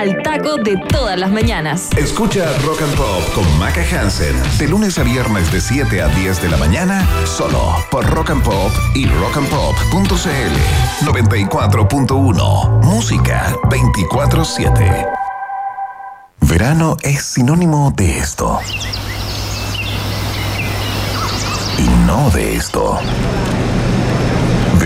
al taco de todas las mañanas. Escucha Rock and Pop con Maca Hansen de lunes a viernes de 7 a 10 de la mañana solo por Rock and Pop y rockandpop.cl 94.1 Música 24/7 Verano es sinónimo de esto. Y no de esto.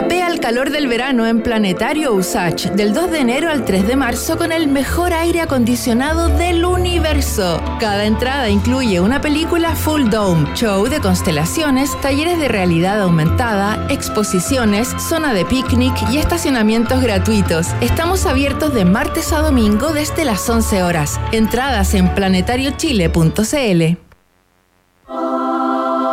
Capea el calor del verano en Planetario Usage del 2 de enero al 3 de marzo con el mejor aire acondicionado del universo. Cada entrada incluye una película full dome, show de constelaciones, talleres de realidad aumentada, exposiciones, zona de picnic y estacionamientos gratuitos. Estamos abiertos de martes a domingo desde las 11 horas. Entradas en planetariochile.cl.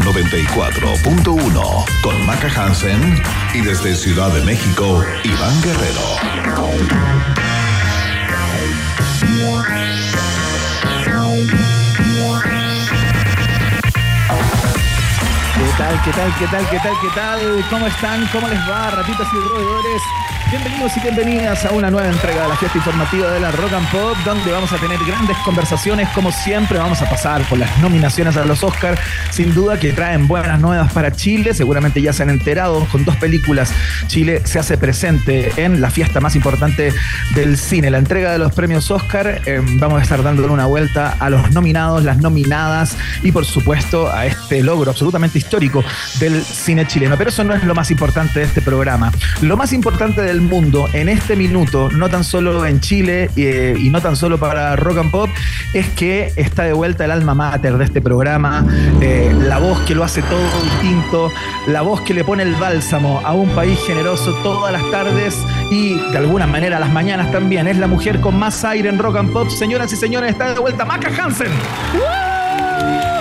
94.1 con Maca Hansen y desde Ciudad de México, Iván Guerrero. ¿Qué tal, qué tal, qué tal, qué tal, qué tal? ¿Cómo están? ¿Cómo les va, ratitas y roedores? Bienvenidos y bienvenidas a una nueva entrega de la fiesta informativa de la Rock and Pop, donde vamos a tener grandes conversaciones. Como siempre, vamos a pasar por las nominaciones a los Oscars. Sin duda que traen buenas nuevas para Chile. Seguramente ya se han enterado con dos películas. Chile se hace presente en la fiesta más importante del cine, la entrega de los premios Oscar. Eh, vamos a estar dándole una vuelta a los nominados, las nominadas y, por supuesto, a este logro absolutamente histórico del cine chileno. Pero eso no es lo más importante de este programa. Lo más importante del mundo en este minuto, no tan solo en Chile eh, y no tan solo para Rock and Pop, es que está de vuelta el alma mater de este programa, eh, la voz que lo hace todo distinto, la voz que le pone el bálsamo a un país generoso todas las tardes y de alguna manera las mañanas también. Es la mujer con más aire en Rock and Pop. Señoras y señores, está de vuelta Maca Hansen.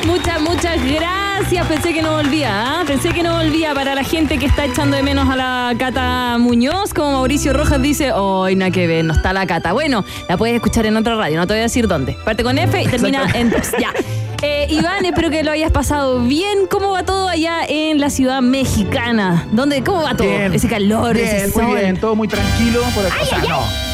Muchas, muchas gracias. Pensé que no volvía, ¿ah? Pensé que no volvía para la gente que está echando de menos a la Cata Muñoz. Como Mauricio Rojas dice, hoy nada que ver, no está la Cata. Bueno, la puedes escuchar en otra radio, no te voy a decir dónde. Parte con F y termina en 2. Ya. Eh, Iván, espero que lo hayas pasado bien. ¿Cómo va todo allá en la ciudad mexicana? ¿Dónde, ¿Cómo va todo? Bien, ese calor, bien, ese muy sol. bien, todo muy tranquilo por acá. o sea, no.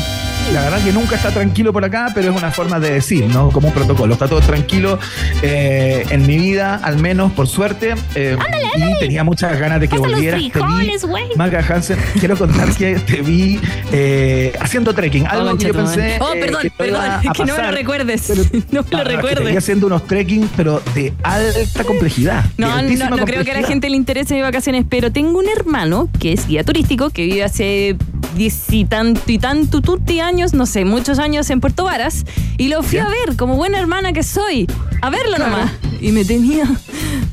La verdad que nunca está tranquilo por acá, pero es una forma de decir, ¿no? Como un protocolo. Está todo tranquilo eh, en mi vida, al menos, por suerte. eh, y tenía muchas ganas de que Pasa volvieras. Te vi, frijoles. Maga Hansen, quiero contar que te vi eh, haciendo trekking. Algo Oh, que yo pensé. Oh, eh, perdón, que no perdón, a que no me lo recuerdes. pero- No me lo que recuerdes. haciendo unos trekking, pero de alta complejidad. No, no, creo que a la gente le interese mis vacaciones, pero tengo un hermano que es guía turístico, que vive hace diez y tanto y tanto tutti años, no sé, muchos años en Puerto Varas, y lo fui Ya. a ver, como buena hermana que soy, a verlo Claro. nomás. Y me tenía,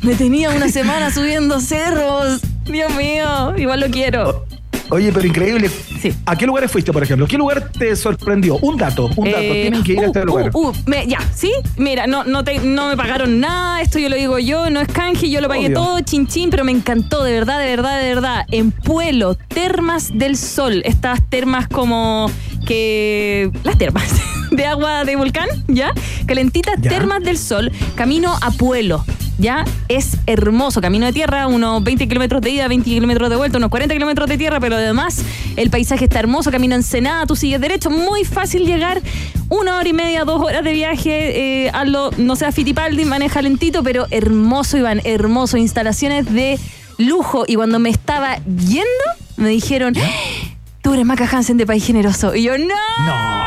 me tenía una semana subiendo cerros. Dios mío, igual lo quiero. Oye, pero increíble. Sí. ¿A qué lugares fuiste, por ejemplo? ¿Qué lugar te sorprendió? Un dato, un dato. Eh, Tienen que ir a uh, este lugar. uh, uh, me- ya, ¿sí? Mira, no, no, te- no me pagaron nada, esto yo lo digo yo, no es canje, yo lo pagué Obvio. todo, chin chin, pero me encantó, de verdad, de verdad, de verdad. En Pueblo, Termas del Sol, estas termas como que... Las termas de agua de volcán, ¿ya? Calentitas Ya. Termas del Sol, camino a Pueblo. Ya es hermoso, camino de tierra, unos 20 kilómetros de ida, 20 kilómetros de vuelta, unos 40 kilómetros de tierra, pero además el paisaje está hermoso, camino ensenada, tú sigues derecho, muy fácil llegar, una hora y media, dos horas de viaje, eh, hazlo, no sea Fitipaldi, maneja lentito, pero hermoso, Iván, hermoso, instalaciones de lujo. Y cuando me estaba yendo, me dijeron, tú eres Maca Hansen de País Generoso. Y yo, no. No.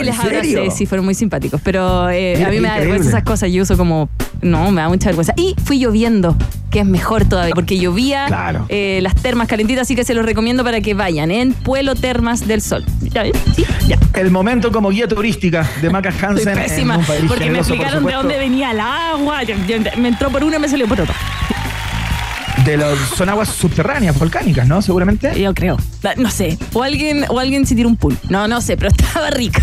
Y les abracé, sí, fueron muy simpáticos. Pero eh, Mira, a mí me da vergüenza esas cosas. Yo uso como. No, me da mucha vergüenza. Y fui lloviendo, que es mejor todavía, porque llovía Claro. eh, las termas calentitas, así que se los recomiendo para que vayan en Pueblo Termas del Sol. ¿Ya ven? Sí, ya. El momento como guía turística de Maca Hansen. en pésima, porque me por explicaron de dónde venía el agua. Yo- yo- me entró por uno y me salió por. De los, son aguas subterráneas, volcánicas, ¿no? Seguramente. Yo creo. No sé. O alguien, o alguien se tiró un pool. No, no sé, pero estaba rica.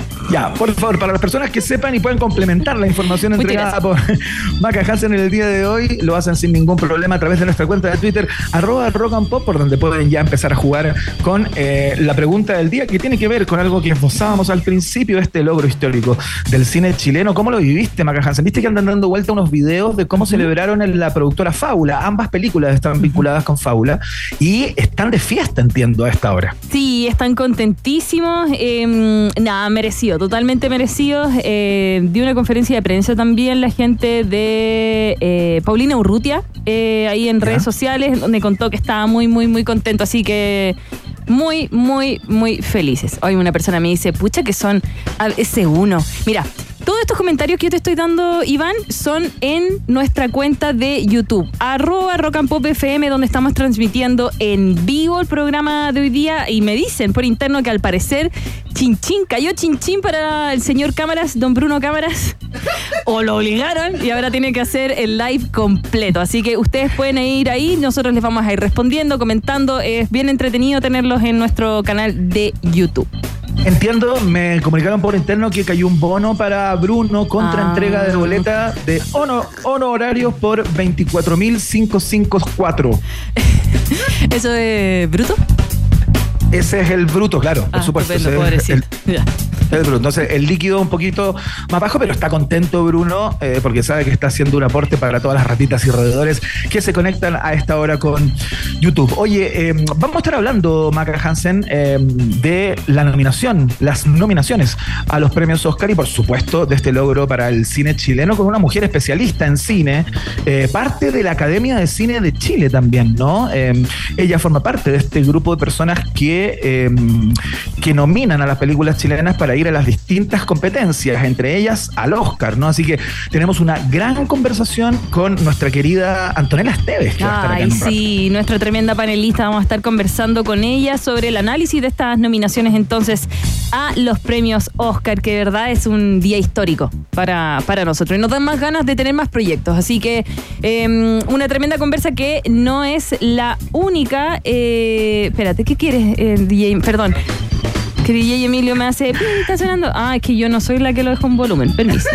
Ya, por favor, para las personas que sepan y pueden complementar la información entregada por Maca Hansen en el día de hoy, lo hacen sin ningún problema a través de nuestra cuenta de Twitter, arroba rock and pop, por donde pueden ya empezar a jugar con eh, la pregunta del día que tiene que ver con algo que esbozábamos al principio, este logro histórico del cine chileno. ¿Cómo lo viviste, Maca Hansen? Viste que andan dando vuelta unos videos de cómo celebraron en la productora Fábula. Ambas películas están vinculadas con Fábula y están de fiesta, entiendo, a esta hora. Sí, están contentísimos. eh, nada, merecido, totalmente merecidos. Eh, dio una conferencia de prensa también la gente de eh, Paulina Urrutia, eh, ahí en Ya. redes sociales, donde contó que estaba muy, muy, muy contento. Así que muy, muy, muy felices. Hoy una persona me dice, pucha, que son ese uno. Mira. Todos estos comentarios que yo te estoy dando, Iván, son en nuestra cuenta de YouTube, arroba Rock and Pop FM, donde estamos transmitiendo en vivo el programa de hoy día. Y me dicen por interno que al parecer Chinchín cayó Chinchín para el señor Cámaras, don Bruno Cámaras, o lo obligaron y ahora tiene que hacer el live completo. Así que ustedes pueden ir ahí, nosotros les vamos a ir respondiendo, comentando. Es bien entretenido tenerlos en nuestro canal de YouTube. Entiendo, me comunicaron por interno que cayó un bono para Bruno contra Ah. entrega de boleta de hono- honorarios por 24.554. ¿Eso es bruto? Ese es el bruto, claro, por Ah, supuesto. estupendo, el bruto. Entonces, el líquido un poquito más bajo, pero está contento Bruno eh, porque sabe que está haciendo un aporte para todas las ratitas y roedores que se conectan a esta hora con YouTube. Oye, eh, vamos a estar hablando, Maca Hansen, eh, de la nominación, las nominaciones a los premios Oscar y, por supuesto, de este logro para el cine chileno con una mujer especialista en cine, parte de la Academia de Cine de Chile también, ¿no? Ella forma parte de este grupo de personas que, eh, que nominan a las películas chilenas para ir a las distintas competencias, entre ellas al Oscar, ¿no? Así que tenemos una gran conversación con nuestra querida Antonella Esteves. que va a estar acá Ay, en un rato. sí, nuestra tremenda panelista. Vamos a estar conversando con ella sobre el análisis de estas nominaciones entonces a los premios Oscar, que de verdad es un día histórico para, para nosotros. Y nos dan más ganas de tener más proyectos. Así que eh, una tremenda conversa que no es la única. eh, espérate, ¿qué quieres, eh, DJ? Perdón. Que DJ Emilio me hace, "Pi, está sonando. Ah, es que yo no soy la que lo dejo en volumen. Permiso.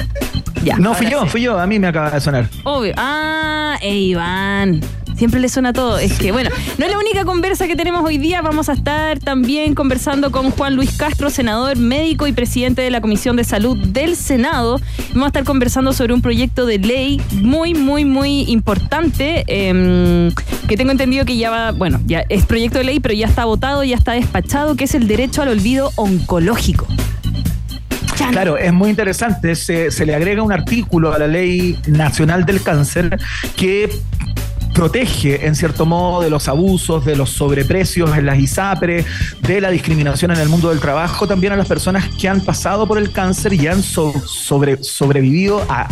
Ya. No, fui yo, sí. fui yo, a mí me acaba de sonar. Obvio. Ah, e Iván. Siempre le suena todo. Es que, bueno, no es la única conversa que tenemos hoy día. Vamos a estar también conversando con Juan Luis Castro, senador, médico y presidente de la Comisión de Salud del Senado. Vamos a estar conversando sobre un proyecto de ley muy, muy, muy importante. eh, que tengo entendido que ya va, bueno, ya es proyecto de ley, pero ya está votado, ya está despachado, que es el derecho al olvido oncológico. Claro, es muy interesante. Se, se le agrega un artículo a la Ley Nacional del Cáncer que protege en cierto modo de los abusos, de los sobreprecios en las ISAPRE, de la discriminación en el mundo del trabajo, también a las personas que han pasado por el cáncer y han so- sobre, sobrevivido a,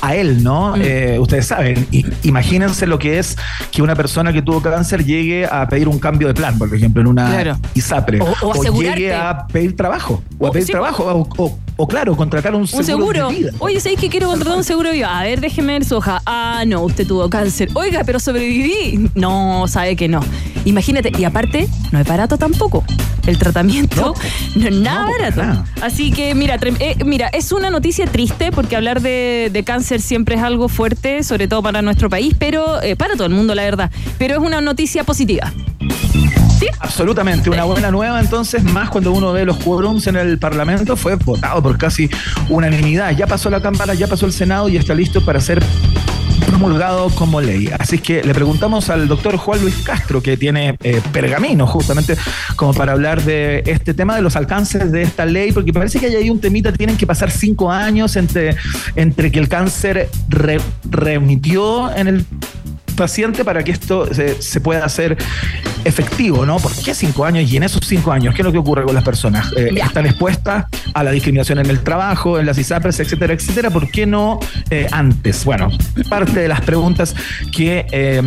a él, ¿no? Mm. Eh, ustedes saben, imagínense lo que es que una persona que tuvo cáncer llegue a pedir un cambio de plan, por ejemplo, en una Claro. ISAPRE, O- llegue a pedir trabajo, o a O- pedir sí. trabajo, o claro, contratar un seguro, Un seguro. de vida. Oye, ¿sabéis que quiero contratar un seguro de vida? A ver, déjeme ver su hoja. Ah, no, usted tuvo cáncer. Oiga, pero sobreviví. No, sabe que no. Imagínate, y aparte, no es barato tampoco. El tratamiento no, es nada No, barato. nada. Así que, mira, eh, mira, es una noticia triste porque hablar de, de cáncer siempre es algo fuerte, sobre todo para nuestro país, pero eh, para todo el mundo, la verdad. Pero es una noticia positiva. Absolutamente, una buena nueva entonces, más cuando uno ve los quórums en el Parlamento, fue votado por casi unanimidad. Ya pasó la Cámara, ya pasó el Senado y está listo para ser promulgado como ley. Así que le preguntamos al doctor Juan Luis Castro, que tiene eh, pergamino justamente como para hablar de este tema de los alcances de esta ley, porque parece que hay ahí un temita, tienen que pasar cinco años entre, entre que el cáncer re- remitió en el paciente para que esto se, se pueda hacer efectivo, ¿no? ¿Por qué cinco años? Y en esos cinco años, ¿qué es lo que ocurre con las personas? Eh, están expuestas a la discriminación en el trabajo, en las ISAPRES, etcétera, etcétera. ¿Por qué no eh, antes? Bueno, parte de las preguntas que eh,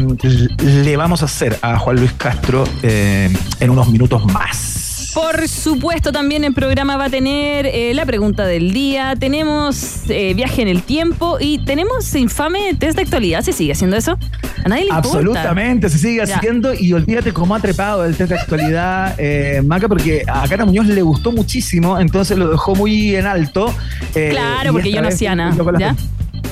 le vamos a hacer a Juan Luis Castro eh, en unos minutos más. Por supuesto, también el programa va a tener eh, la pregunta del día, tenemos eh, viaje en el tiempo y tenemos infame test de actualidad. ¿Se sigue haciendo eso? A nadie le importa. Absolutamente, se sigue Ya. haciendo y olvídate cómo ha trepado el test de actualidad, eh, Maca, porque a Cara Muñoz le gustó muchísimo, entonces lo dejó muy en alto. eh, Claro, porque yo no hacía nada,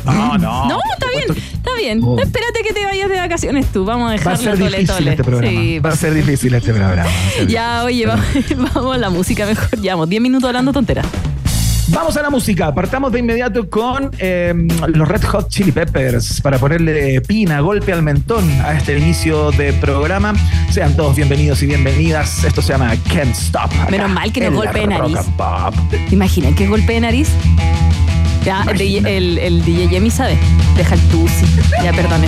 No, no. No, está bien, está bien. Oh. Espérate que te vayas de vacaciones tú. Vamos a Va a dejarlo ser tole, difícil tole. este programa. Sí, va a ser difícil este programa. va ser Ya, oye, vamos, vamos a la música mejor. Llevamos 10 minutos hablando tonteras. Vamos a la música. Partamos de inmediato con eh, los Red Hot Chili Peppers para ponerle pina, golpe al mentón a este inicio de programa. Sean todos bienvenidos y bienvenidas. Esto se llama Can't Stop. acá Menos mal que no golpe de nariz. and Pop. ¿Te imaginas qué golpe de nariz? Ya, el, el, el DJ Yemi sabe. Deja el tusi. Ya, perdone.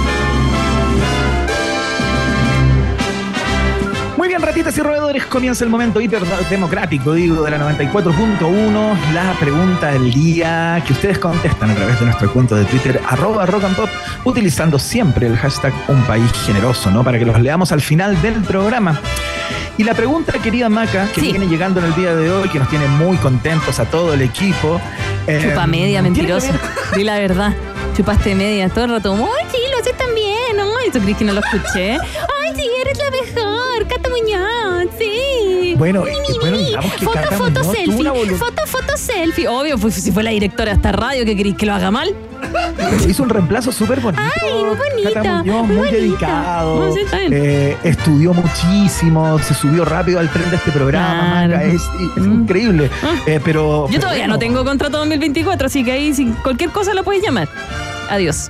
Muy bien, ratitas y roedores, comienza el momento hiperdemocrático, digo, de la 94.1, la pregunta del día que ustedes contestan a través de nuestro cuento de Twitter, arroba rock and pop, utilizando siempre el hashtag un país generoso, ¿no? Para que los leamos al final del programa. Y la pregunta, querida Maca, que Sí. viene llegando en el día de hoy, que nos tiene muy contentos a todo el equipo. eh, Chupa media, mentiroso. Di la verdad. Chupaste media todo el rato. Ay, sí, lo haces también. Ay, ¿tú crees que no lo escuché? Ay, sí, eres Muñoz, sí. Bueno, Mi, eh, mi, bueno, mi. digamos que Foto, Cata foto, Muñoz selfie. Foto, foto, selfie. Obvio, pues si fue la directora de esta radio, ¿qué queréis que lo haga mal? Hizo un reemplazo súper bonito. Ay, muy bonito, Muñoz, muy muy, dedicado. No, sí, eh, estudió muchísimo, se subió rápido al tren de este programa. Claro. Es, es Mm. increíble. Ah. Eh, pero, Yo todavía no tengo contrato 2024, así que ahí sin cualquier cosa la puedes llamar. Adiós.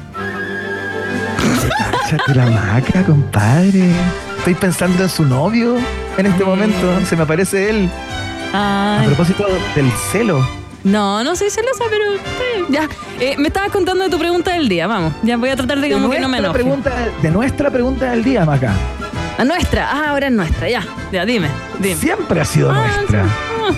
Cáchate la maca, compadre. Estoy pensando en su novio en este Mm. momento. Se me aparece él. A Ay, propósito del celo. no, no soy celosa, pero bien. ya. Eh, me estabas contando de tu pregunta del día, vamos. Ya voy a tratar de De como que no me enoje. pregunta, de nuestra pregunta del día, Maca. A nuestra. Ah, ahora es nuestra, ya. Ya, dime. Dime. Siempre ha sido Ah, nuestra. ah.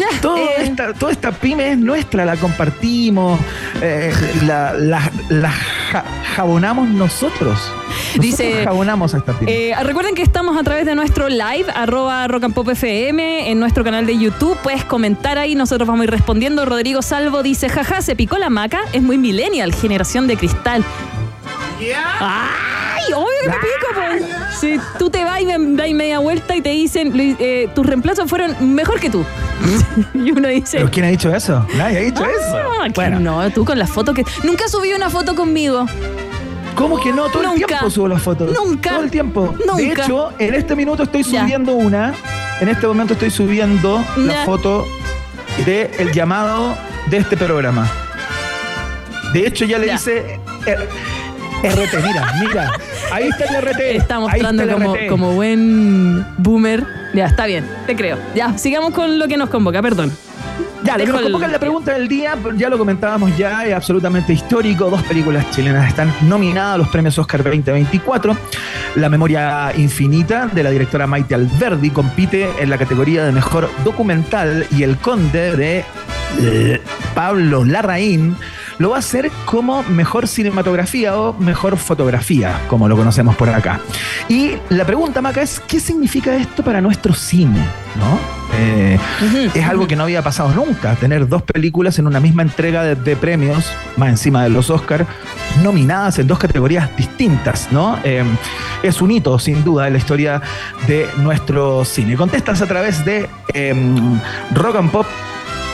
Ya. Todo eh, esta, toda esta pyme es nuestra, la compartimos, eh, la, la- la ja- jabonamos nosotros. Dice, jabonamos a esta. Eh, recuerden que estamos a través de nuestro live, arroba rock and pop FM, en nuestro canal de YouTube. Puedes comentar ahí, nosotros vamos a ir respondiendo. Rodrigo Salvo dice, jaja, se picó la maca, es muy millennial, generación de cristal. ¡Ay! Obvio que me pico, pues. Si tú te vas y me dais media vuelta y te dicen, "Luis, eh, tus reemplazos fueron mejor que tú. y uno dice, ¿Pero quién ha dicho eso? Nadie ha dicho "Ah, eso. Bueno, no, tú con la foto que... Nunca subí una foto conmigo. ¿Cómo que no? Todo el tiempo subo las fotos. Nunca. Todo el tiempo. De hecho, en este minuto estoy Ya. subiendo una. En este momento estoy subiendo la foto del el llamado de este programa. De hecho, ya le Ya. hice RT. Mira, mira. Ahí está el RT. Está mostrando está el como, RT. como buen boomer. Ya, está bien, te creo. Ya, sigamos con lo que nos convoca, perdón. Ya, lo que nos convoca la pregunta del día, ya lo comentábamos ya, es absolutamente histórico. Dos películas chilenas están nominadas a los premios Oscar 2024. La memoria infinita de la directora Maite Alberdi compite en la categoría de mejor documental y El Conde de eh, Pablo Larraín lo va a hacer como mejor cinematografía o mejor fotografía, como lo conocemos por acá. Y la pregunta, Maca, es: ¿qué significa esto para nuestro cine? ¿No? Eh, es algo que no había pasado nunca, tener dos películas en una misma entrega de, de premios, más encima de los Oscar, nominadas en dos categorías distintas, ¿no? Eh, es un hito, sin duda, en la historia de nuestro cine. Contestas a través de em, Rock and Pop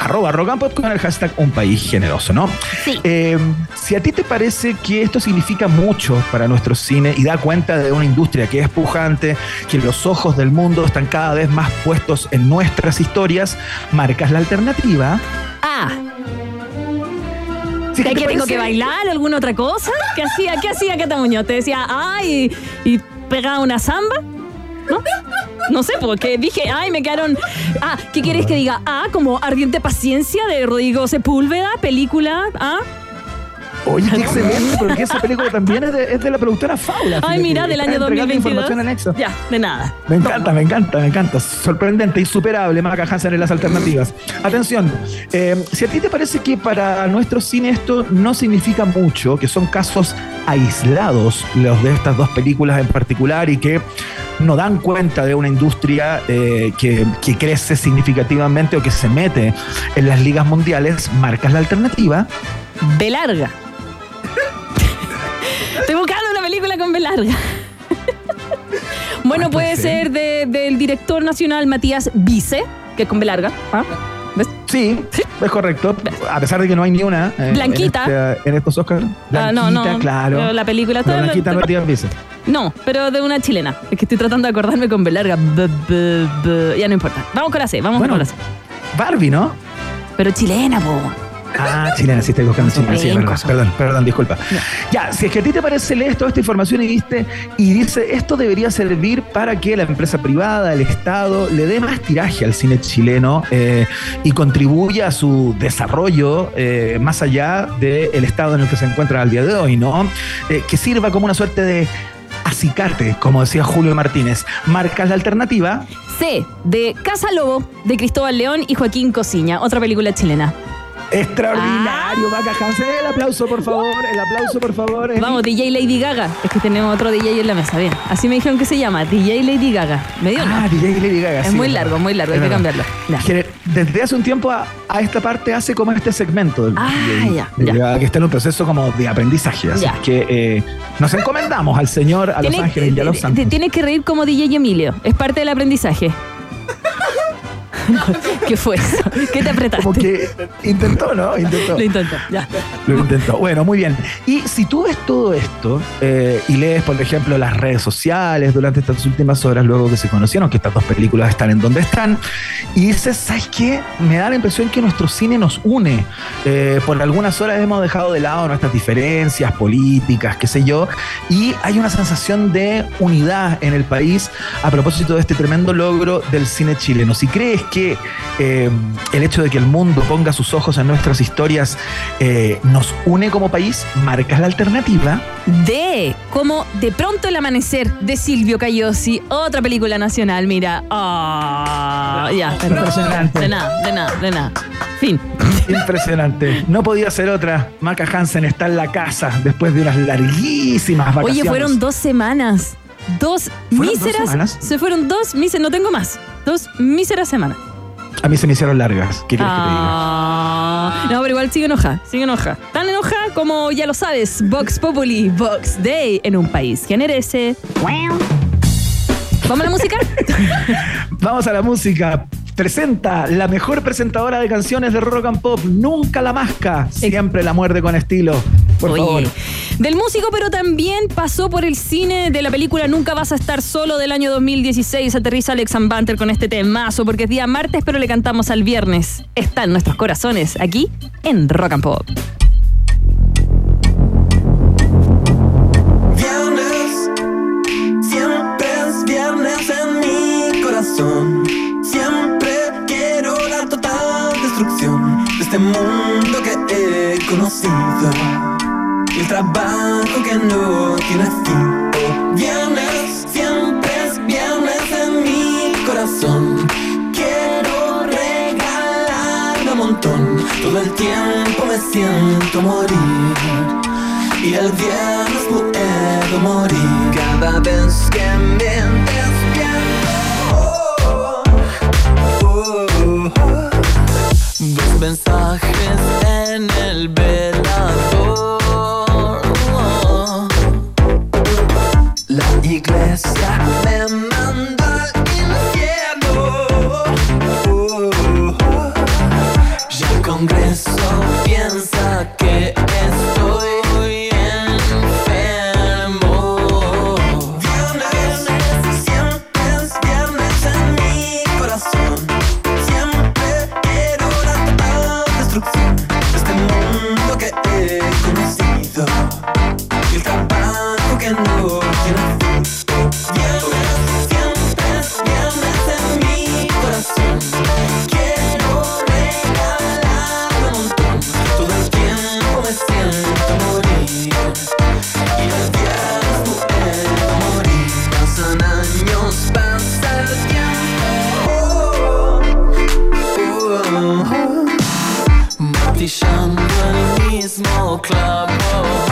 arroba pop con el hashtag un país generoso, ¿no? Sí. Eh, si a ti te parece que esto significa mucho para nuestro cine y da cuenta de una industria que es pujante, que los ojos del mundo están cada vez más puestos en nuestras historias, marcas la alternativa. Ah, es ¿que te tengo que bailar? ¿Alguna otra cosa? ¿Qué hacía? ¿Qué hacía Cata Muñoz? ¿Te decía, ay, y, pegaba una samba? ¿No? No sé, porque dije, ay, me quedaron. Ah, ¿qué quieres que diga? Ah, como Ardiente Paciencia de Rodrigo Sepúlveda, película. Ah, Oye, qué excelente, porque esa película también es de, es de la productora Faula. ay, mira, del año entregando 2022. información. Ya, de nada. Me encanta, me encanta, me encanta. Sorprendente, insuperable, Maca Hansen en las alternativas. Atención, eh, si a ti te parece que para nuestro cine esto no significa mucho, que son casos aislados los de estas dos películas en particular y que no dan cuenta de una industria eh, que, que crece significativamente o que se mete en las ligas mundiales, marcas la alternativa. B larga. Estoy buscando una película con B larga. bueno, ¿Cuál puede ser? ser de- del director nacional Matías Vice, que es con B larga. ¿ah? ¿Ves? Sí, es correcto. A pesar de que no hay ni una. eh, Blanquita. En, este- en estos Oscars. Ah, no, no. claro. pero La película toda- Blanquita no Vice. No, pero de una chilena. Es que estoy tratando de acordarme con B larga. B- b- b- Ya no importa. Vamos con la C, vamos Bueno, con la C. Barbie, ¿no? Pero chilena, po. Ah, chilena, sí estoy buscando chilena. Sí. Pencoso. Perdón, perdón, disculpa. Ya, si es que a ti te parece, lees toda esta información y viste, y dice, esto debería servir para que la empresa privada, el Estado, le dé más tiraje al cine chileno eh, y contribuya a su desarrollo eh, más allá del estado en el que se encuentra al día de hoy, ¿no? Eh, que sirva como una suerte de acicate, como decía Julio Martínez. Marcas la alternativa. C, de Casa Lobo, de Cristóbal León y Joaquín Cosiña, otra película chilena. Extraordinario, Maca Hansen. El aplauso, por favor. El aplauso, por favor. Vamos, DJ Lady Gaga. Es que tenemos otro DJ en la mesa, bien. Así me dijeron que se llama, DJ Lady Gaga. ¿Me dio Ah, no? DJ Lady Gaga. Es sí, muy largo, muy largo, hay que cambiarlo. Desde hace un tiempo a, a esta parte hace como este segmento del Ah, DJ ya, ya. Gaga, que está en un proceso como de aprendizaje. Así Ya. que eh, nos encomendamos al Señor, a Los Ángeles y a los te- Santos. Tienes que reír como DJ Emilio. Es parte del aprendizaje. ¿Qué fue eso? ¿Qué te apretaste? Como que intentó, ¿no? Intentó. Lo intento, ya. Lo intentó. Bueno, muy bien. Y si tú ves todo esto eh, y lees, por ejemplo, las redes sociales durante estas últimas horas, luego que se conocieron que estas dos películas están en donde están, y dices, ¿sabes qué? Me da la impresión que nuestro cine nos une. Eh, por algunas horas hemos dejado de lado nuestras diferencias políticas, qué sé yo, y hay una sensación de unidad en el país a propósito de este tremendo logro del cine chileno. Si crees que eh, el hecho de que el mundo ponga sus ojos en nuestras historias eh, nos une como país, marcas la alternativa. D, como De pronto el amanecer de Silvio Cayosi, otra película nacional, mira. Ah, ya. Impresionante. De nada, de nada, de nada. Fin. Impresionante. No podía ser otra. Maca Hansen está en la casa después de unas larguísimas vacaciones. Oye, fueron dos semanas. Dos ¿Fueron dos míseras. semanas? Se fueron dos míseras, no tengo más. Dos míseras semanas. A mí se me hicieron largas. ¿Qué quieres que te diga? Ah, no, pero igual sigue enoja, sigue enoja. Tan enoja como ya lo sabes, Vox Populi, Vox Day en un país que merece. ¿Vamos a la música? Vamos a la música. Presenta la mejor presentadora de canciones de rock and pop. Nunca la masca. Siempre la muerde con estilo. Por Oye, favor. del músico, pero también pasó por el cine de la película Nunca vas a estar solo del año 2016. Aterriza Alex Banter con este temazo, porque es día martes, pero le cantamos al viernes. Está en nuestros corazones, aquí en Rock and Pop. Morir. Y el viernes puedo morir cada vez que me oh. Martillando el mismo clavo.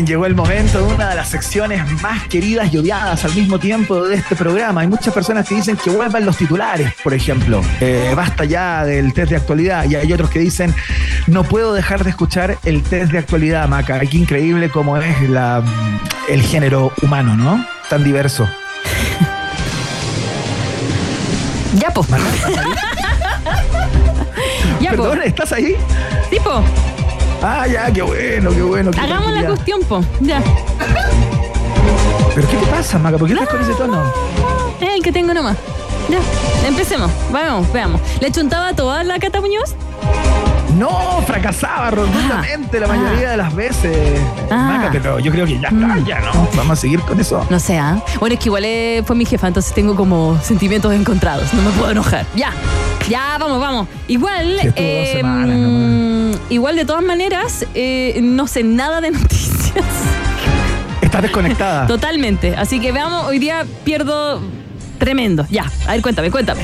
Bien, llegó el momento de una de las secciones más queridas y odiadas al mismo tiempo de este programa. Hay muchas personas que dicen que vuelvan los titulares, por ejemplo. Eh, basta ya del test de actualidad. Y hay otros que dicen, no puedo dejar de escuchar el test de actualidad, Maca. Qué increíble cómo es la, el género humano, ¿no? Tan diverso. Ya, po. po. Perdón, ¿estás ahí? Tipo, Ah, ya, qué bueno, qué bueno. qué hagamos la cuestión, po. Ya. ¿Pero qué te pasa, Maca? ¿Por qué estás con ese tono? Es el que tengo nomás. Ya, empecemos. Vamos, veamos. ¿Le chuntaba toda la Cata Muñoz? No, fracasaba rotundamente la Ah. mayoría de las veces. Ah. Maca, pero yo creo que ya está, Mm. ya no. Vamos a seguir con eso. No sé, ¿ah? Bueno, es que igual eh, fue mi jefa, entonces tengo como sentimientos encontrados. No me puedo enojar. Ya, ya, vamos, vamos. Igual, Sí, dos semanas mm, igual de todas maneras, eh, no sé nada de noticias. Estás desconectada. Totalmente. Así que veamos, hoy día pierdo tremendo. Ya, a ver, cuéntame, cuéntame.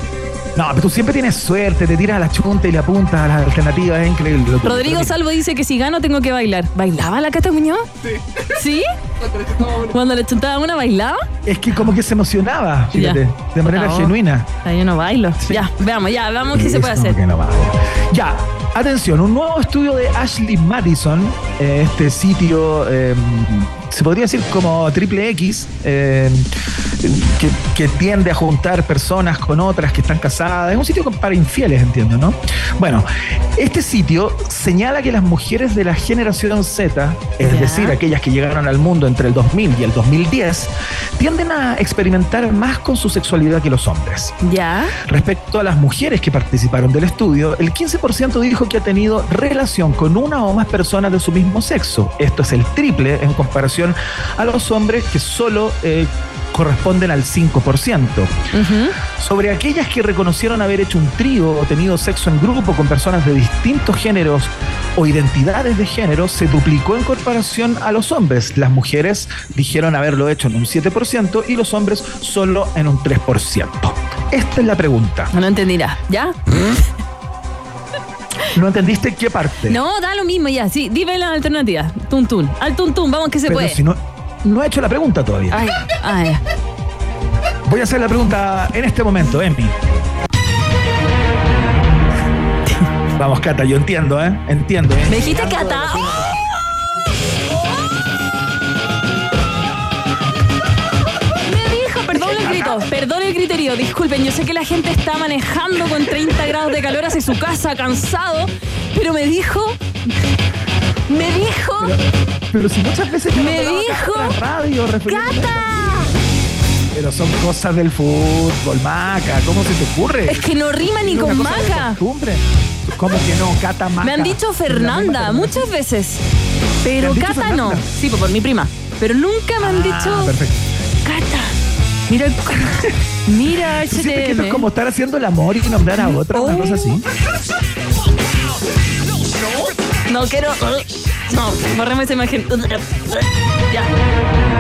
No, pero tú siempre tienes suerte, te tiras a la chunta y le apuntas a las alternativas, es increíble. lo. Rodrigo Salvo dice que si gano tengo que bailar. ¿Bailaba la Cata Muñoz? Sí. ¿Sí? Cuando le chuntaba una, ¿bailaba? Es que como que se emocionaba, fíjate, Ya. de manera genuina. Ah, yo no bailo. Sí. Ya, veamos, ya, veamos qué se puede hacer. que no. Ya, atención, un nuevo estudio de Ashley Madison, eh, este sitio, eh, se podría decir como triple X, eh, que, que tiende a juntar personas con otras que están casadas. Es un sitio para infieles, entiendo, ¿no? Bueno, este sitio señala que las mujeres de la generación Z, es decir, aquellas que llegaron al mundo entre el 2000 y el 2010, tienden a experimentar más con su sexualidad que los hombres. Ya. Respecto a las mujeres que participaron del estudio, el 15% dijo que ha tenido relación con una o más personas de su mismo sexo. Esto es el triple en comparación a los hombres que solo eh, corresponden al 5%. Ujú. Sobre aquellas que reconocieron haber hecho un trío o tenido sexo en grupo con personas de distintos géneros o identidades de género, se duplicó en comparación a los hombres. Las mujeres dijeron haberlo hecho en un 7% y los hombres solo en un 3%. Esta es la pregunta. No entendirá. ¿Ya? ¿No entendiste qué parte? No, da lo mismo ya. Sí, dime las alternativas. Tuntún. Al tuntún, vamos que se Pero puede. si no, no he hecho la pregunta todavía. Ay, ay. Voy a hacer la pregunta en este momento, Emi. Vamos, Cata, yo entiendo, ¿eh? Entiendo. ¿eh? ¿Me dijiste Cata? Perdón el grito, perdón el griterío, disculpen, yo sé que la gente está manejando con 30 grados de calor hacia su casa, cansado, pero me dijo, me dijo, Pero si muchas veces Me dijo, radio ¡Cata! Pero son cosas del fútbol, Maca. ¿Cómo se te ocurre? Es que no rima ni con maca. costumbre. ¿Cómo que no? Cata, Maca. Me han dicho Fernanda muchas veces, pero ¿Te han dicho Cata no. Sí, pues por mi prima, pero nunca me han Ah, dicho perfecto. Cata. Mira, mira ¿Tú sientes que esto es HTM. como estar haciendo el amor y nombrar a otra? Una Oh. cosa así. No quiero. No, borremos esa imagen. Ya.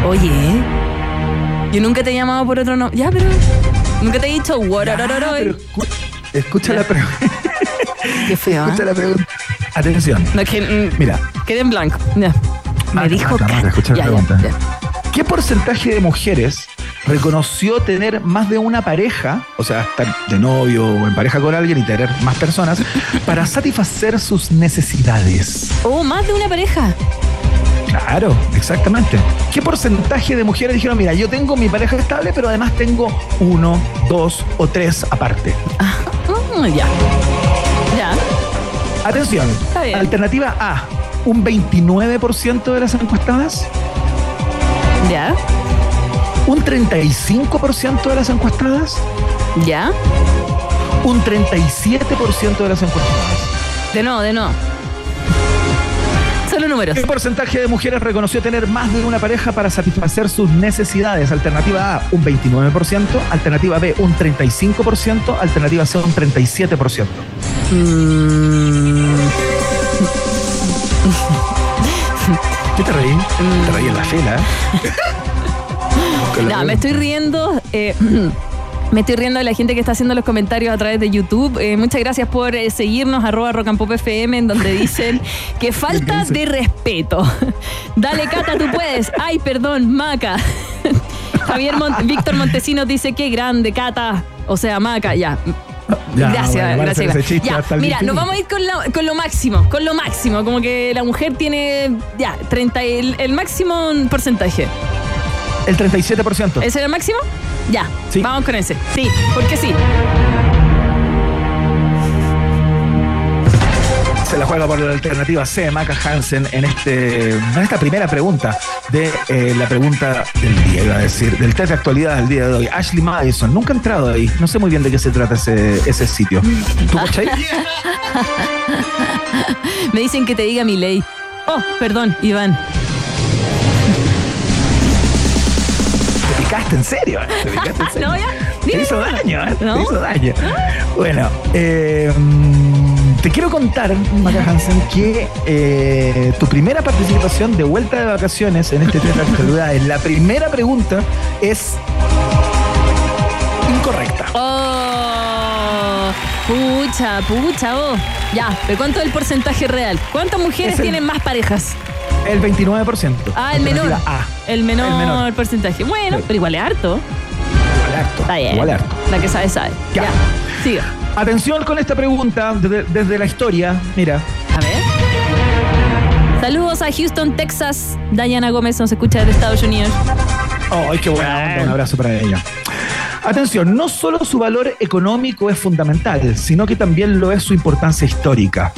Oye, yo nunca te he llamado por otro nombre. Ya, pero. Nunca te he dicho Ah, escu- escucha la pregunta. Qué feo, ¿ah? Escucha la pregunta. Atención. No, es que. mm, Mira, Quedé en blanco. Ya. Me Maca, dijo Maca, Cata. escucha la Ya, ya, pregunta. ya. ¿qué porcentaje de mujeres reconoció tener más de una pareja, o sea, estar de novio o en pareja con alguien y tener más personas, para satisfacer sus necesidades? Oh, más de una pareja. Claro, exactamente. ¿Qué porcentaje de mujeres dijeron, mira, yo tengo mi pareja estable, pero además tengo uno, dos o tres aparte? Ah, mm, ya. Ya. Atención, Está bien. alternativa A, un 29% de las encuestadas, Ya. Un 35% de las encuestadas, Ya. un 37% de las encuestadas. De no, de no. Solo números. ¿Qué porcentaje de mujeres reconoció tener más de una pareja para satisfacer sus necesidades? Alternativa A, un 29%, alternativa B, un 35%, alternativa C, un 37%. Mm, ¿Qué te reí? Te reí en la fila. no, me estoy riendo. eh, Me estoy riendo de la gente que está haciendo los comentarios a través de YouTube. Eh, muchas gracias por eh, seguirnos, arroba rock and pop FM, en donde dicen que falta de respeto. Dale, Cata, tú puedes. Ay, perdón, Maca. Javier Mon- Víctor Montesinos dice que grande, Cata. O sea, Maca, ya. Ya, gracias, bueno, gracias. Ya, mira, nos vamos a ir con, la- con lo máximo, con lo máximo. Como que la mujer tiene, ya, 30, el, el máximo porcentaje. El 37%. ¿Ese era el máximo? Ya, Sí. vamos con ese. Sí, porque sí. Se la juega por la alternativa C, Maca Hansen, en, este, en esta primera pregunta de eh, la pregunta del día, iba a decir, del test de actualidad del día de hoy. Ashley Madison, nunca he entrado ahí, no sé muy bien de qué se trata ese, ese sitio. ¿Tú? Me dicen que te diga mi ley. Oh, perdón, Iván. Picaste en serio, ¿eh? Te picaste en serio. No, ya. Te Dime hizo daño, ¿eh? ¿No? Te hizo daño. Bueno, eh, te quiero contar, Maca Hansen, que eh, tu primera participación de vuelta de vacaciones en este test de actualidad, en la primera pregunta, es incorrecta. Oh, pucha, pucha, vos. Ya, pero ¿cuánto es el porcentaje real? ¿Cuántas mujeres el- tienen más parejas? El 29%. Ah, el menor. A. El menor, El menor. porcentaje. Bueno, Sí. pero igual es harto. Igual harto. Está bien. Igual harto. La que sabe, sabe. Ya. Ya. Siga. Atención con esta pregunta desde, desde la historia. Mira, A ver. Saludos a Houston, Texas. Diana Gómez nos escucha desde Estados Unidos. ¡Ay, qué buena onda! Un abrazo para ella. Atención, no solo su valor económico es fundamental, sino que también lo es su importancia histórica.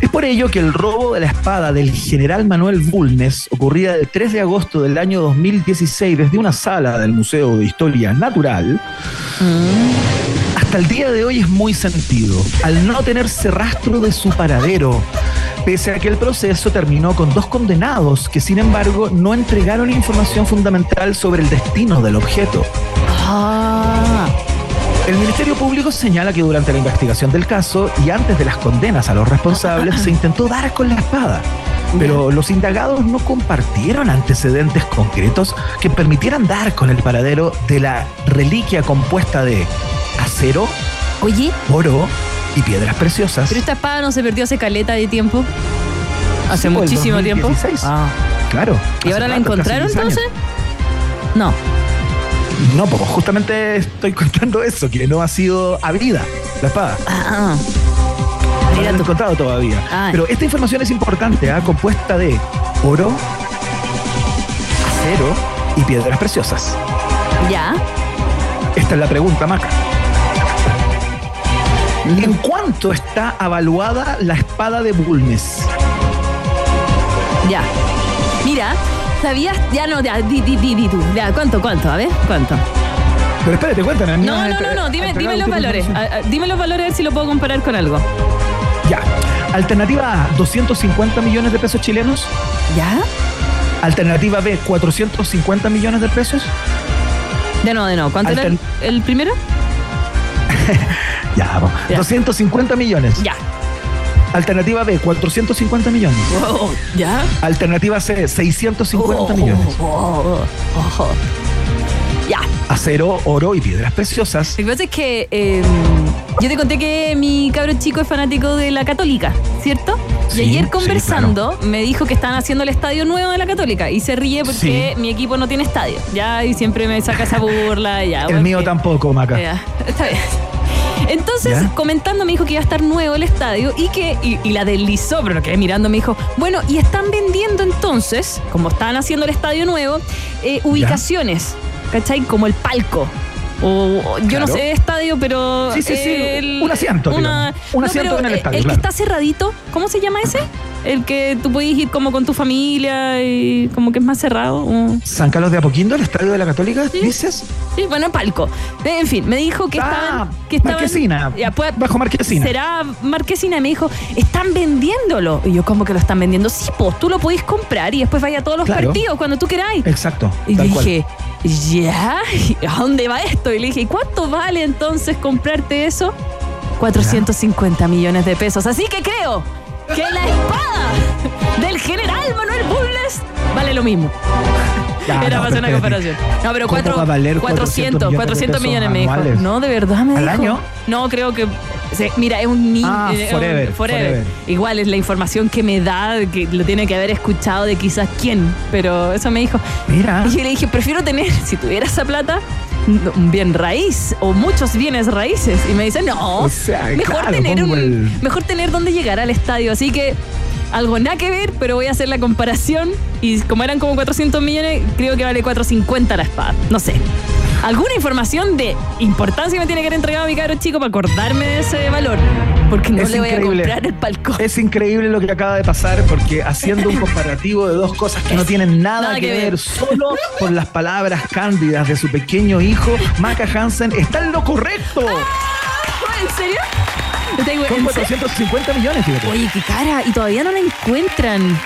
Es por ello que el robo de la espada del general Manuel Bulnes, ocurrida el 3 de agosto del año 2016 desde una sala del Museo de Historia Natural, hasta el día de hoy es muy sentido, al no tenerse rastro de su paradero, pese a que el proceso terminó con dos condenados que sin embargo no entregaron información fundamental sobre el destino del objeto. Ah. El Ministerio Público señala que durante la investigación del caso y antes de las condenas a los responsables se intentó dar con la espada. Pero los indagados no compartieron antecedentes concretos que permitieran dar con el paradero de la reliquia compuesta de acero, Oye, oro y piedras preciosas. pero esta espada no se perdió hace caleta de tiempo. Hace Sí, el muchísimo tiempo. 2016. Ah. Claro. ¿Y hace ahora la rato, casi encontraron 10 años. entonces? No. No, pues justamente estoy contando eso, que no ha sido abrida la espada. Ah. No la han encontrado todavía. Ay. Pero esta información es importante, ¿ah? compuesta de oro, acero y piedras preciosas. Ya. Esta es la pregunta, Maca. ¿En cuánto está evaluada la espada de Bulnes? Ya. Mira, ¿sabías? Ya no, ya, di, di, di. Ya, ¿cuánto, cuánto? A ver, ¿cuánto? Pero espérate, cuéntame. No, no, no, no, dime, dime los valores. Ah, Dime los valores a ver si lo puedo comparar con algo. Ya. Alternativa A, 250 millones de pesos chilenos. ¿Ya? Alternativa B, 450 millones de pesos. De no, de no. ¿Cuánto era el, Altern- el primero? Ya, vamos. Ya. 250 millones. Ya. Alternativa B, 450 millones. Oh, ¿Ya? Alternativa C, 650 Oh, millones. oh, oh, oh. Ya. Acero, oro y piedras preciosas. Lo que pasa es que eh, yo te conté que mi cabro chico es fanático de la Católica, ¿cierto? Sí, y ayer sí, conversando me dijo que están haciendo el estadio nuevo de la Católica y se ríe porque mi equipo no tiene estadio. Ya, y siempre me saca esa burla. Ya, El mío tampoco, Maca. Ya, está bien. Entonces, ¿Ya? comentando, me dijo que iba a estar nuevo el estadio y que, y, y la deslizó, pero lo quedé mirando, me dijo, bueno, y están vendiendo entonces, como están haciendo el estadio nuevo, eh, ubicaciones, ¿cachai? Como el palco. O, yo no sé estadio, pero. Sí, sí, sí, el- un asiento, una-. Un asiento en el estadio, El, claro. que está cerradito, ¿cómo se llama ese? El que tú puedes ir como con tu familia y como que es más cerrado. o- San Carlos de Apoquindo, el estadio de la Católica, Sí. dices. Sí, bueno, palco. En fin, me dijo que Ah, estaban. Que estaban Marquesina. Ya, pues, Bajo Marquesina. Será Marquesina. Y me dijo, están vendiéndolo. Y yo, ¿cómo que lo están vendiendo? Sí, pues tú lo podéis comprar y después vaya a todos los Claro. partidos cuando tú queráis. Exacto. Y cual. ¿Ya? ¿A dónde va esto? Y le dije, ¿y cuánto vale entonces comprarte eso? 450 millones de pesos. Así que creo que la espada del general Manuel Bulnes vale lo mismo. Ya, Era no, para hacer una comparación. No, pero ¿Cómo cuatro, va a valer 400, 400 400 millones, me dijo. No, de verdad me ¿Al dijo. año? No, creo que. Se- mira, es un niño. Ah, forever, forever. Igual es la información que me da, que lo tiene que haber escuchado de quizás quién, pero eso me dijo. Mira. Y yo le dije, prefiero tener, si tuviera esa plata, un bien raíz o muchos bienes raíces. Y me dice, no, O sea, mejor, claro, tener pongo un, el- mejor tener donde llegar al estadio. Así que algo nada que ver, pero voy a hacer la comparación. Y como eran como 400 millones, creo que vale 450 la espada. No sé. Alguna información de importancia me tiene que haber entregado mi cabro chico para acordarme de ese valor. Porque no Es le voy increíble. a comprar el palco. Es increíble lo que acaba de pasar porque haciendo un comparativo de dos cosas que no tienen nada, que, ver, solo por las palabras cándidas de su pequeño hijo, Maca Hansen está en lo correcto. Son ¿en serio? 450 millones, fíjate. Oye, qué cara. Y todavía no la encuentran.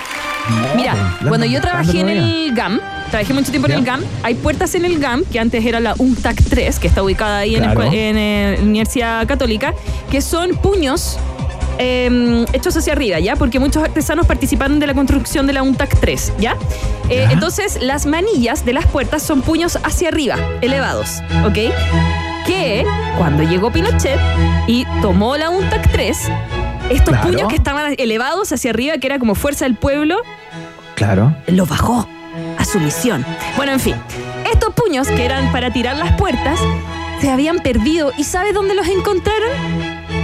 Mira, la cuando yo trabajé en el GAM, trabajé mucho tiempo en el GAM, hay puertas en el GAM, que antes era la UNTAC 3, que está ubicada ahí Claro. escue- en, eh, Universidad Católica, que son puños eh, hechos hacia arriba, ¿ya? Porque muchos artesanos participaron de la construcción de la UNTAC 3, ¿ya? Eh, Ya. Entonces, las manillas de las puertas son puños hacia arriba, elevados, ¿ok? Que cuando llegó Pinochet y tomó la UNTAC 3, estos Claro. puños que estaban elevados hacia arriba, que era como fuerza del pueblo, Claro. lo bajó a su misión. Bueno, en fin, estos puños que eran para tirar las puertas se habían perdido. ¿Y sabes dónde los encontraron?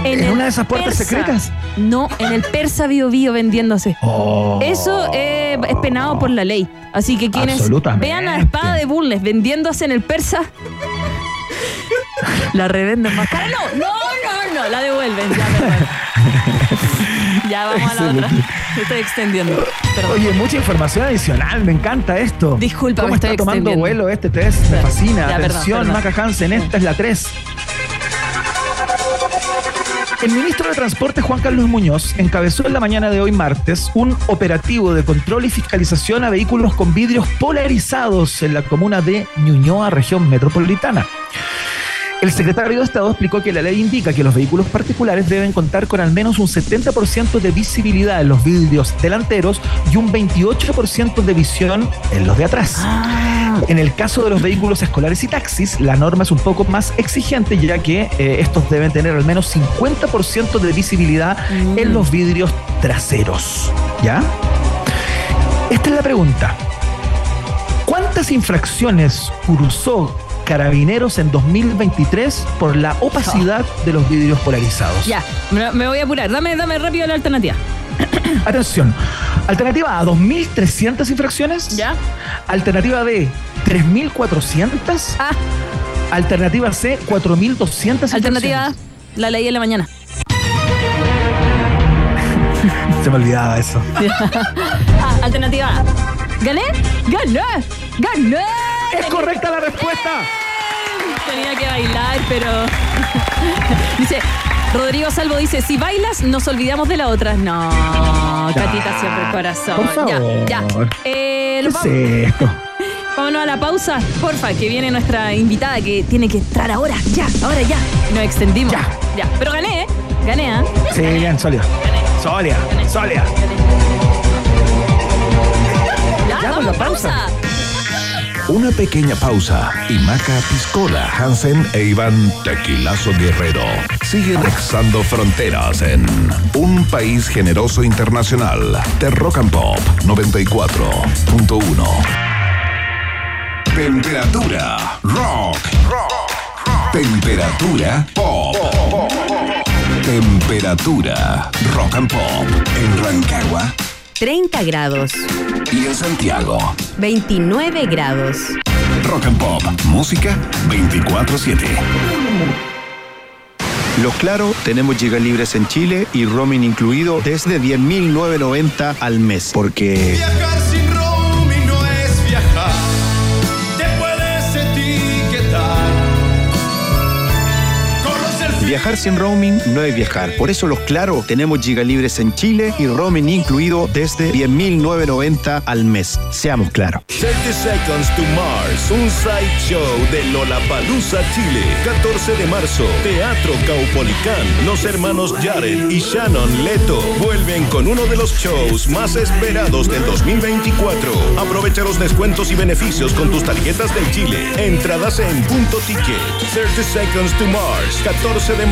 ¿En una de esas puertas Persa. secretas? No, en el Persa Bio Bio vendiéndose. Oh. Eso eh, es penado por la ley. Así que quienes vean la espada de Bulnes vendiéndose en el Persa, la revenden más cara. No, no, la devuelven. Ya, ya vamos a la otra. Me estoy extendiendo. Perdón. Oye, mucha información adicional, me encanta esto. Disculpa, ¿Cómo me está estoy tomando vuelo este test? Me fascina. ya, Atención, perdón. Maca Hansen, esta es la 3. El ministro de Transporte Juan Carlos Muñoz encabezó en la mañana de hoy martes un operativo de control y fiscalización a vehículos con vidrios polarizados en la comuna de Ñuñoa, región metropolitana. El secretario de Estado explicó que la ley indica que los vehículos particulares deben contar con al menos un 70% de visibilidad en los vidrios delanteros y un 28% de visión en los de atrás. En el caso de los vehículos escolares y taxis, la norma es un poco más exigente ya que eh, estos deben tener al menos 50% de visibilidad en los vidrios traseros. ¿Ya? Esta es la pregunta. ¿Cuántas infracciones cursó Carabineros en 2023 por la opacidad de los vidrios polarizados? Ya, me, voy a apurar. Dame, dame rápido la alternativa. Atención. Alternativa A, 2.300 infracciones. ¿Ya? Alternativa B, 3.400. Ah, Alternativa C, 4.200 alternativa A, la ley de la mañana. Se me olvidaba eso. Ah, alternativa A. ¿Gané? ¡Gané! ¡Gané! ¡Es correcta la respuesta! Tenía que bailar, pero. dice. Rodrigo Salvo dice, si bailas, nos olvidamos de la otra. No, Catita siempre el corazón. por favor. Ya, ya. Eh, ¿Qué nos es vamos- esto? vámonos a la pausa. Porfa, que viene nuestra invitada que tiene que entrar ahora. Ya, ahora ya. Nos extendimos. Ya. Ya. Pero gané, ¿eh? Gané, ¿eh? Sí, bien, sólida. Sólida, sólida. Ya, Ya, vamos, la pausa. pausa. Una pequeña pausa y Maca Piscola, Hansen e Iván Tequilazo Guerrero siguen nexando fronteras en un país generoso internacional de Rock and Pop 94.1. Temperatura rock. Temperatura pop. Temperatura rock and pop en Rancagua 30 grados, y en Santiago. 29 grados. Rock and Pop. Música 24-7. Los Claro, tenemos gigas libres en Chile y roaming incluido desde 10.990 al mes. Porque Viajar Viajar sin roaming no es viajar. Por eso los Claro tenemos giga libres en Chile y roaming incluido desde 10.990 al mes. Seamos claros. 30 Seconds to Mars, un side show de Lollapalooza Chile. 14 de marzo, Teatro Caupolicán. Los hermanos Jared y Shannon Leto vuelven con uno de los shows más esperados del 2024. Aprovecha los descuentos y beneficios con tus tarjetas del Chile. Entradas en punto ticket. 30 Seconds to Mars, 14 de marzo,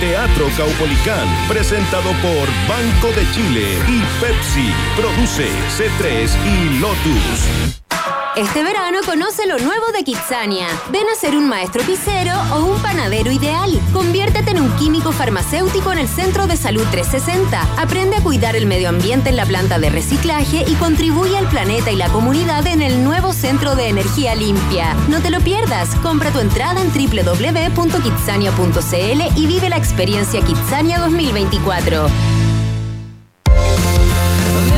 Teatro Caupolicán. Presentado por Banco de Chile y Pepsi. Produce C3 y Lotus. Este verano conoce lo nuevo de Kitsania. Ven a ser un maestro pisero o un panadero ideal. Conviértete en un químico farmacéutico en el Centro de Salud 360. Aprende a cuidar el medio ambiente en la planta de reciclaje y contribuye al planeta y la comunidad en el nuevo Centro de Energía Limpia. No te lo pierdas. Compra tu entrada en www.kitsania.cl y vive la experiencia Kitsania 2024.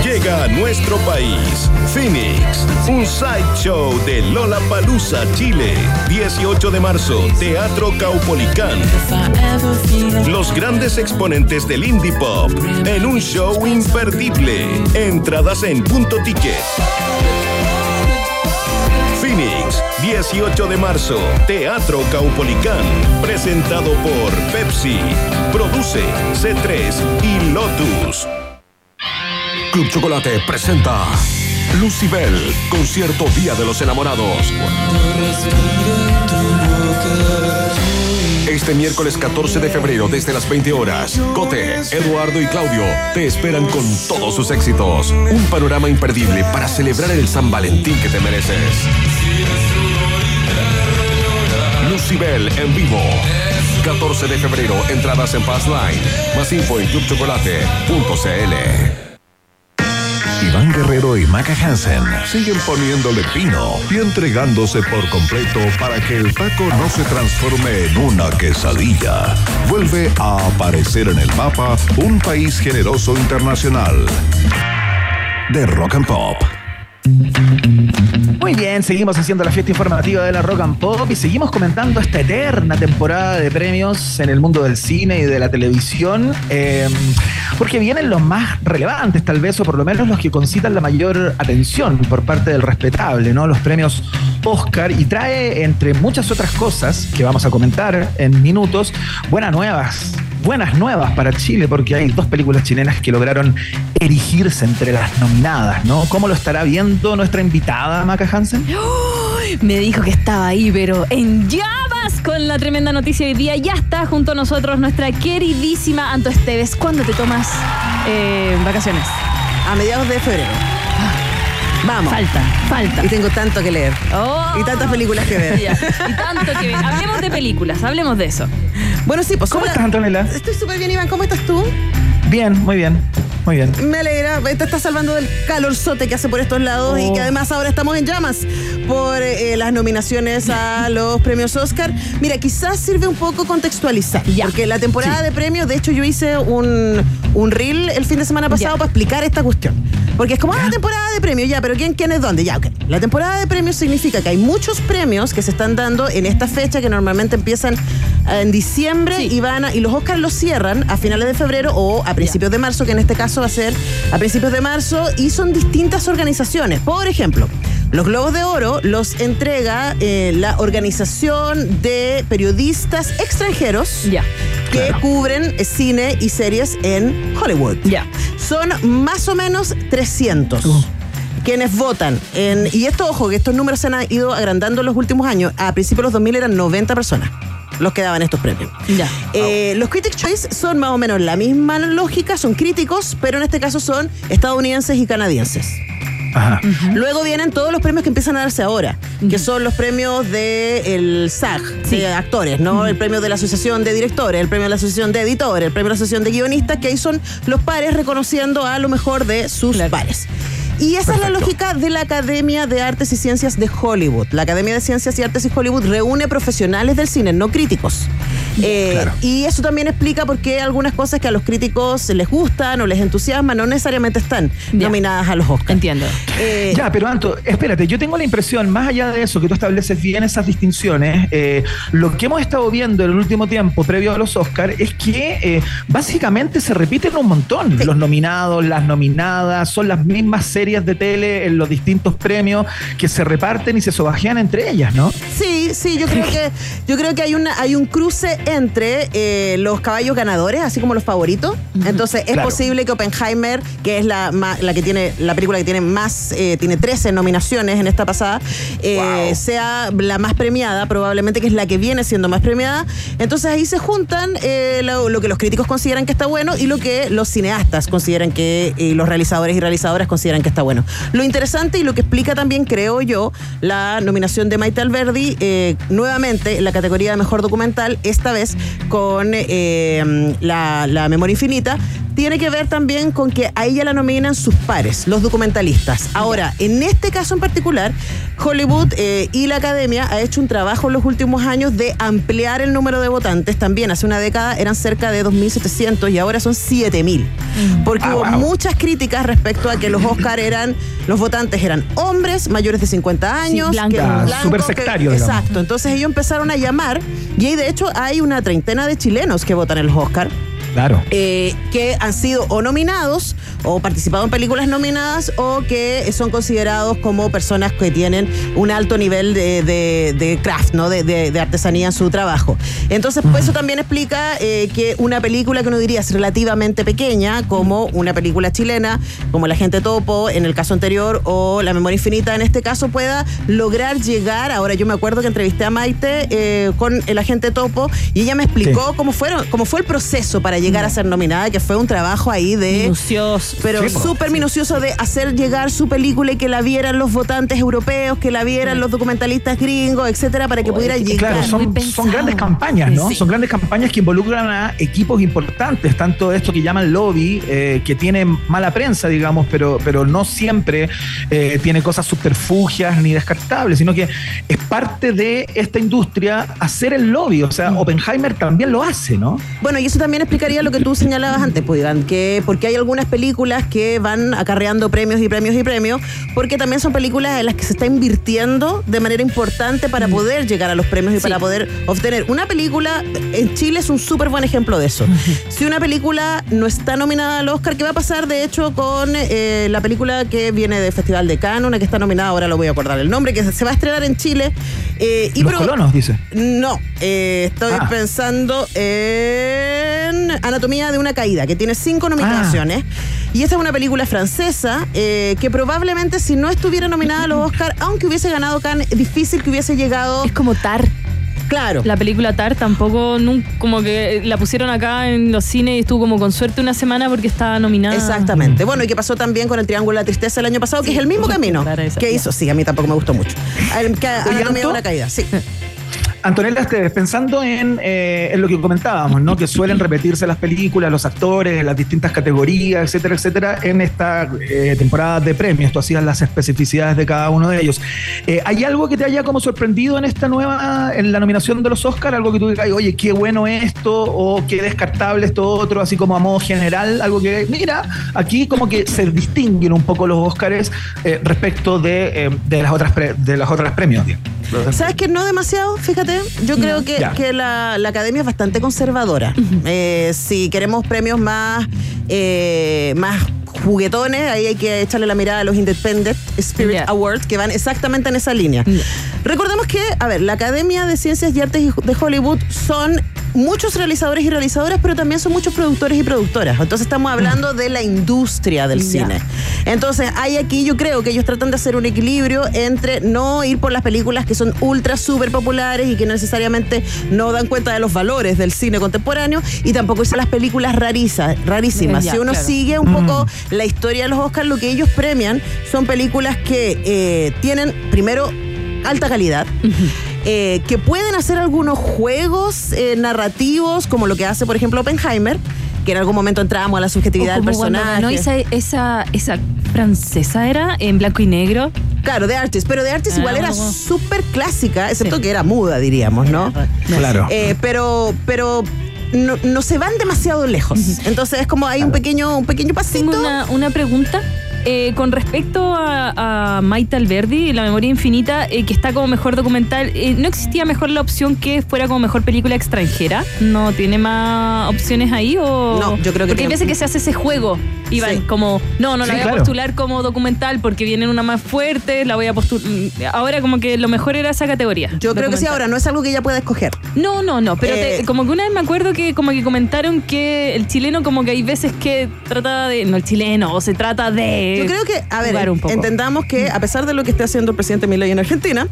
Llega a nuestro país Phoenix, un sideshow de Lola Palusa, Chile. 18 de marzo, Teatro Caupolicán. Los grandes exponentes del indie pop en un show imperdible. Entradas en punto ticket. Phoenix, 18 de marzo, Teatro Caupolicán. Presentado por Pepsi. Produce C3 y Lotus. Club Chocolate presenta Lucibel, concierto Día de los Enamorados. Este miércoles 14 de febrero desde las 20 horas, Cote, Eduardo y Claudio te esperan con todos sus éxitos. Un panorama imperdible para celebrar el San Valentín que te mereces. Lucibel en vivo. 14 de febrero, entradas en Fast Line. Más info en clubchocolate.cl. Iván Guerrero y Maca Hansen siguen poniéndole pino y entregándose por completo para que el taco no se transforme en una quesadilla. Vuelve a aparecer en el mapa un país generoso internacional de rock and pop. Muy bien, seguimos haciendo la fiesta informativa de la Rock and Pop y seguimos comentando esta eterna temporada de premios en el mundo del cine y de la televisión, eh, porque vienen los más relevantes tal vez, o por lo menos los que concitan la mayor atención por parte del respetable, ¿no? Los premios Oscar y trae, entre muchas otras cosas que vamos a comentar en minutos, buenas nuevas buenas nuevas para Chile porque hay dos películas chilenas que lograron erigirse entre las nominadas, ¿no? ¿Cómo lo estará viendo nuestra invitada, Maca Hansen? ¡Uy! Me dijo que estaba ahí, pero en llamas con la tremenda noticia de hoy día. Ya está junto a nosotros nuestra queridísima Anto Esteves. ¿Cuándo te tomas eh, vacaciones? A mediados de febrero. Vamos. Falta, falta. Y tengo tanto que leer. Oh. Y tantas películas que ver. Ya, Y tanto que ver. Hablemos de películas, hablemos de eso. Bueno, sí, pues ¿Cómo hola. estás, Antonella? Estoy súper bien, Iván. ¿Cómo estás tú? Bien, muy bien, muy bien. Me alegra. Te estás salvando del calorzote que hace por estos lados y que además ahora estamos en llamas por eh, las nominaciones a los premios Oscar. Mira, quizás sirve un poco contextualizar. Porque la temporada de premios, de hecho, yo hice un, un reel el fin de semana pasado Ya. para explicar esta cuestión. Porque es como, ah, temporada de premios, ya, pero ¿quién, quién es dónde? Ya, ok. La temporada de premios significa que hay muchos premios que se están dando en esta fecha que normalmente empiezan eh, en diciembre Sí. y van a- y los Oscars los cierran a finales de febrero o a principios de marzo, que en este caso va a ser a principios de marzo, y son distintas organizaciones. Por ejemplo, los Globos de Oro los entrega eh, la Organización de Periodistas Extranjeros que cubren eh, cine y series en Hollywood. Son más o menos 300. Quienes votan. En, y esto, ojo, que estos números se han ido agrandando en los últimos años. A principios de los 2000 eran 90 personas los que daban estos premios. Ya. Eh, los Critics' Choice son más o menos la misma lógica, son críticos, pero en este caso son estadounidenses y canadienses. Ajá. Luego vienen todos los premios que empiezan a darse ahora, que son los premios del SAG, de actores, ¿no? El premio de la Asociación de Directores, el premio de la Asociación de Editores, el premio de la Asociación de Guionistas, que ahí son los pares reconociendo a lo mejor de sus pares. Y esa es la lógica de la Academia de Artes y Ciencias de Hollywood. La Academia de Ciencias y Artes y Hollywood reúne profesionales del cine, no críticos. Eh, Claro. Y eso también explica por qué algunas cosas que a los críticos les gustan o les entusiasman no necesariamente están Ya. nominadas a los Oscars. Entiendo. Eh, Ya, pero Anto, espérate, yo tengo la impresión, más allá de eso, que tú estableces bien esas distinciones, eh, lo que hemos estado viendo en el último tiempo, previo a los Oscars, es que eh, básicamente se repiten un montón. Los nominados, las nominadas, son las mismas series de tele en los distintos premios que se reparten y se sobajean entre ellas, ¿no? Sí, sí, yo creo que yo creo que hay una hay un cruce entre eh, los caballos ganadores, así como los favoritos. Entonces es Claro. posible que Oppenheimer, que es la la que tiene la película que tiene más eh, tiene 13 nominaciones en esta pasada, eh, sea la más premiada, probablemente que es la que viene siendo más premiada. Entonces ahí se juntan lo, lo que los críticos consideran que está bueno y lo que los cineastas consideran que y los realizadores y realizadoras consideran que está bueno. Lo interesante y lo que explica también, creo yo, la nominación de Maite Alberdi, nuevamente en la categoría de mejor documental, esta con eh, la, la Memoria Infinita, tiene que ver también con que a ella la nominan sus pares, los documentalistas. Ahora, en este caso en particular, Hollywood eh, y la Academia ha hecho un trabajo en los últimos años de ampliar el número de votantes. También hace una década eran cerca de 2.700 y ahora son 7.000. Porque Ah, hubo wow. muchas críticas respecto a que los Oscar eran, los votantes eran hombres mayores de 50 años. que- Ah, que- sectario. Exacto. Entonces ellos empezaron a llamar y ahí de hecho hay una treintena de chilenos que votan en los Oscar Claro. eh, que han sido o nominados o participado en películas nominadas o que son considerados como personas que tienen un alto nivel de, de- de craft, ¿no? De, de- de artesanía en su trabajo. Entonces, pues eso también explica eh, que una película que uno diría es relativamente pequeña, como una película chilena, como La Gente Topo en el caso anterior, o La Memoria Infinita en este caso, pueda lograr llegar. Ahora, yo me acuerdo que entrevisté a Maite eh, con el agente Topo y ella me explicó cómo, fueron, cómo fue el proceso para llegar a ser nominada, que fue un trabajo ahí de Minucioso. pero Sí, súper minucioso de hacer llegar su película y que la vieran los votantes europeos, que la vieran los documentalistas gringos, etcétera, para que pudiera llegar. Claro, son, son grandes campañas, ¿no? Sí. Son grandes campañas que involucran a equipos importantes, tanto esto que llaman lobby, eh, que tiene mala prensa, digamos, pero, pero no siempre eh, tiene cosas subterfugias ni descartables, sino que es parte de esta industria hacer el lobby. O sea, Oppenheimer también lo hace, ¿no? Bueno, y eso también explicaría lo que tú señalabas antes, pues, Iván, que porque hay algunas películas que van acarreando premios y premios y premios, porque también son películas en las que se está invirtiendo de manera importante para poder llegar a los premios y Sí. para poder obtener. Una película en Chile es un súper buen ejemplo de eso. Si una película no está nominada al Oscar, ¿qué va a pasar de hecho con eh, la película que viene del Festival de Cannes, una que está nominada, ahora lo voy a acordar el nombre, que se va a estrenar en Chile? eh, y Los colonos, dice. no, eh, estoy Ah. pensando en Anatomía de una caída, que tiene cinco nominaciones. Y esta es una película francesa eh, que probablemente si no estuviera nominada a los Oscar, aunque hubiese ganado Cannes, es difícil que hubiese llegado. Es como Tar. Claro. La película Tar tampoco, como que la pusieron acá en los cines y estuvo como con suerte una semana porque estaba nominada. Exactamente. Bueno, y que pasó también con el Triángulo de la Tristeza el año pasado, que es el mismo camino esa, que ya. hizo. Sí, a mí tampoco me gustó mucho. El- que- Anatomía de Anto? una caída, sí. Antonella Esteves, pensando en, eh, en lo que comentábamos, ¿no? Que suelen repetirse las películas, los actores, las distintas categorías, etcétera, etcétera, en esta eh, temporada de premios. Tú hacías las especificidades de cada uno de ellos. Eh, ¿Hay algo que te haya como sorprendido en esta nueva, en la nominación de los Oscar? Algo que tú digas, oye, qué bueno esto, o qué descartable esto otro, así como a modo general, algo que, mira, aquí como que se distinguen un poco los Oscars eh, respecto de, de las otras pre- de las otras premios. ¿Sabes que no demasiado? Fíjate, yo creo que, que la, la academia es bastante conservadora. Eh, si queremos premios más, eh, más juguetones, ahí hay que echarle la mirada a los Independent Spirit. Awards, que van exactamente en esa línea. Recordemos que, a ver, la Academia de Ciencias y Artes de Hollywood son muchos realizadores y realizadoras, pero también son muchos productores y productoras. Entonces estamos hablando de la industria del cine. Entonces hay aquí, yo creo que ellos tratan de hacer un equilibrio entre no ir por las películas que son ultra súper populares y que necesariamente no dan cuenta de los valores del cine contemporáneo y tampoco irse a las películas rarizas, rarísimas. Si uno claro. sigue un poco la historia de los Oscars, lo que ellos premian son películas que eh, tienen primero alta calidad. eh, que pueden hacer algunos juegos eh, narrativos, como lo que hace, por ejemplo, Oppenheimer, que en algún momento entramos a la O subjetividad del como cuando personaje. ganó esa, esa, esa francesa era en blanco y negro. Claro, The Artist. Pero The Artist Ah, igual era súper clásica, excepto Sí. que era muda, diríamos, ¿no? Claro. Eh, pero, pero no, no se van demasiado lejos. Entonces es como hay un pequeño, un pequeño pasito. Tengo una, una pregunta. Eh, con respecto a, a Maite Alberdi, La Memoria Infinita, eh, que está como mejor documental, eh, ¿no existía mejor la opción que fuera como mejor película extranjera? ¿No tiene más opciones ahí? O... No, yo creo que Porque hay veces que se hace ese juego, Iván, Sí. como, no, no la Sí, voy a postular como documental porque viene una más fuerte, la voy a postular. Ahora como que lo mejor era esa categoría. Yo creo que sí, ahora no es algo que ella pueda escoger. No, no, no, pero te- Eh, como que una vez me acuerdo que como que comentaron que el chileno como que hay veces que trata de, no el chileno, o se trata de... Yo creo que, a ver, entendamos que a pesar de lo que esté haciendo el presidente Milei en Argentina,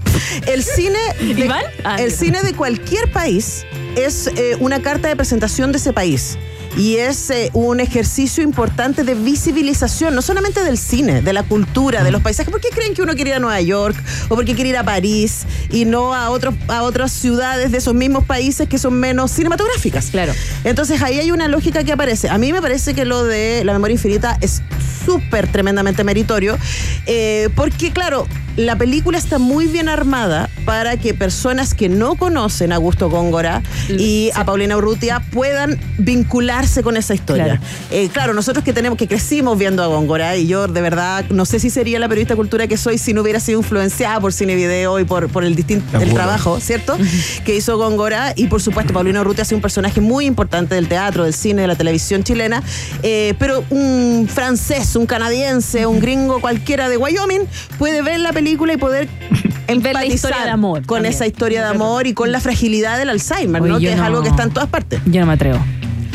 el cine de. Ah, el cine de cualquier país es eh, una carta de presentación de ese país. Y es eh, un ejercicio importante de visibilización, no solamente del cine, de la cultura, de los paisajes. ¿Por qué creen que uno quiere ir a Nueva York o por qué quiere ir a París y no a, otros, a otras ciudades de esos mismos países que son menos cinematográficas? Claro. Entonces ahí hay una lógica que aparece. A mí me parece que lo de la memoria infinita es súper tremendamente meritorio, eh, porque claro, la película está muy bien armada para que personas que no conocen a Augusto Góngora y a Paulina Urrutia puedan vincularse con esa historia. Claro. Eh, claro, nosotros que tenemos, que crecimos viendo a Góngora, y yo de verdad no sé si sería la periodista de cultura que soy si no hubiera sido influenciada por cine y video y por, por el distinto el trabajo, ¿cierto? que hizo Góngora. Y por supuesto, Paulina Urrutia ha sido un personaje muy importante del teatro, del cine, de la televisión chilena. Eh, pero un francés, un canadiense, un gringo cualquiera de Wyoming puede ver la película y poder Ver la historia empatizar de amor Con también. esa historia de amor y con la fragilidad del Alzheimer, Oye, ¿no? Que es no- algo que está en todas partes. Yo no me atrevo.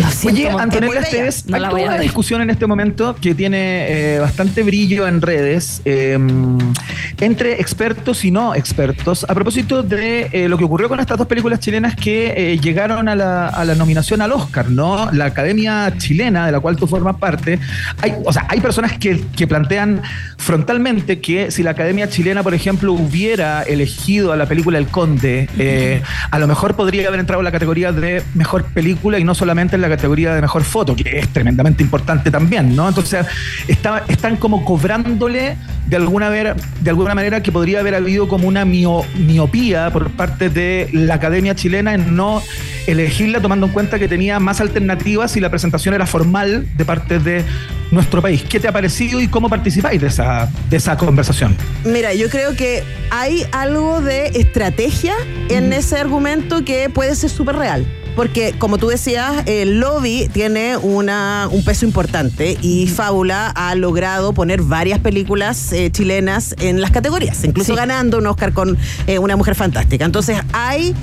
Lo siento, Oye, Antonella. Esteves, No hay toda una discusión en este momento que tiene eh, bastante brillo en redes eh, entre expertos y no expertos a propósito de eh, lo que ocurrió con estas dos películas chilenas que eh, llegaron a la, a la nominación al Oscar, ¿no? La Academia Chilena, de la cual tú formas parte, hay, o sea, hay personas que, que plantean frontalmente que si la Academia Chilena, por ejemplo, hubiera elegido a la película El Conde, a lo mejor podría haber entrado en la categoría de mejor película y no solamente en la categoría de mejor foto, que es tremendamente importante también, ¿no? Entonces, está- están como cobrándole de alguna, ver- de alguna manera que podría haber habido como una mio- miopía por parte de la Academia Chilena en no elegirla tomando en cuenta que tenía más alternativas y la presentación era formal de parte de nuestro país. ¿Qué te ha parecido y cómo participáis de esa, de esa conversación? Mira, yo creo que hay algo de estrategia en ese argumento que puede ser súper real. Porque, como tú decías, el lobby tiene una, un peso importante y Fábula ha logrado poner varias películas eh, chilenas en las categorías, incluso Sí. ganando un Oscar con eh, Una Mujer Fantástica. Entonces, hay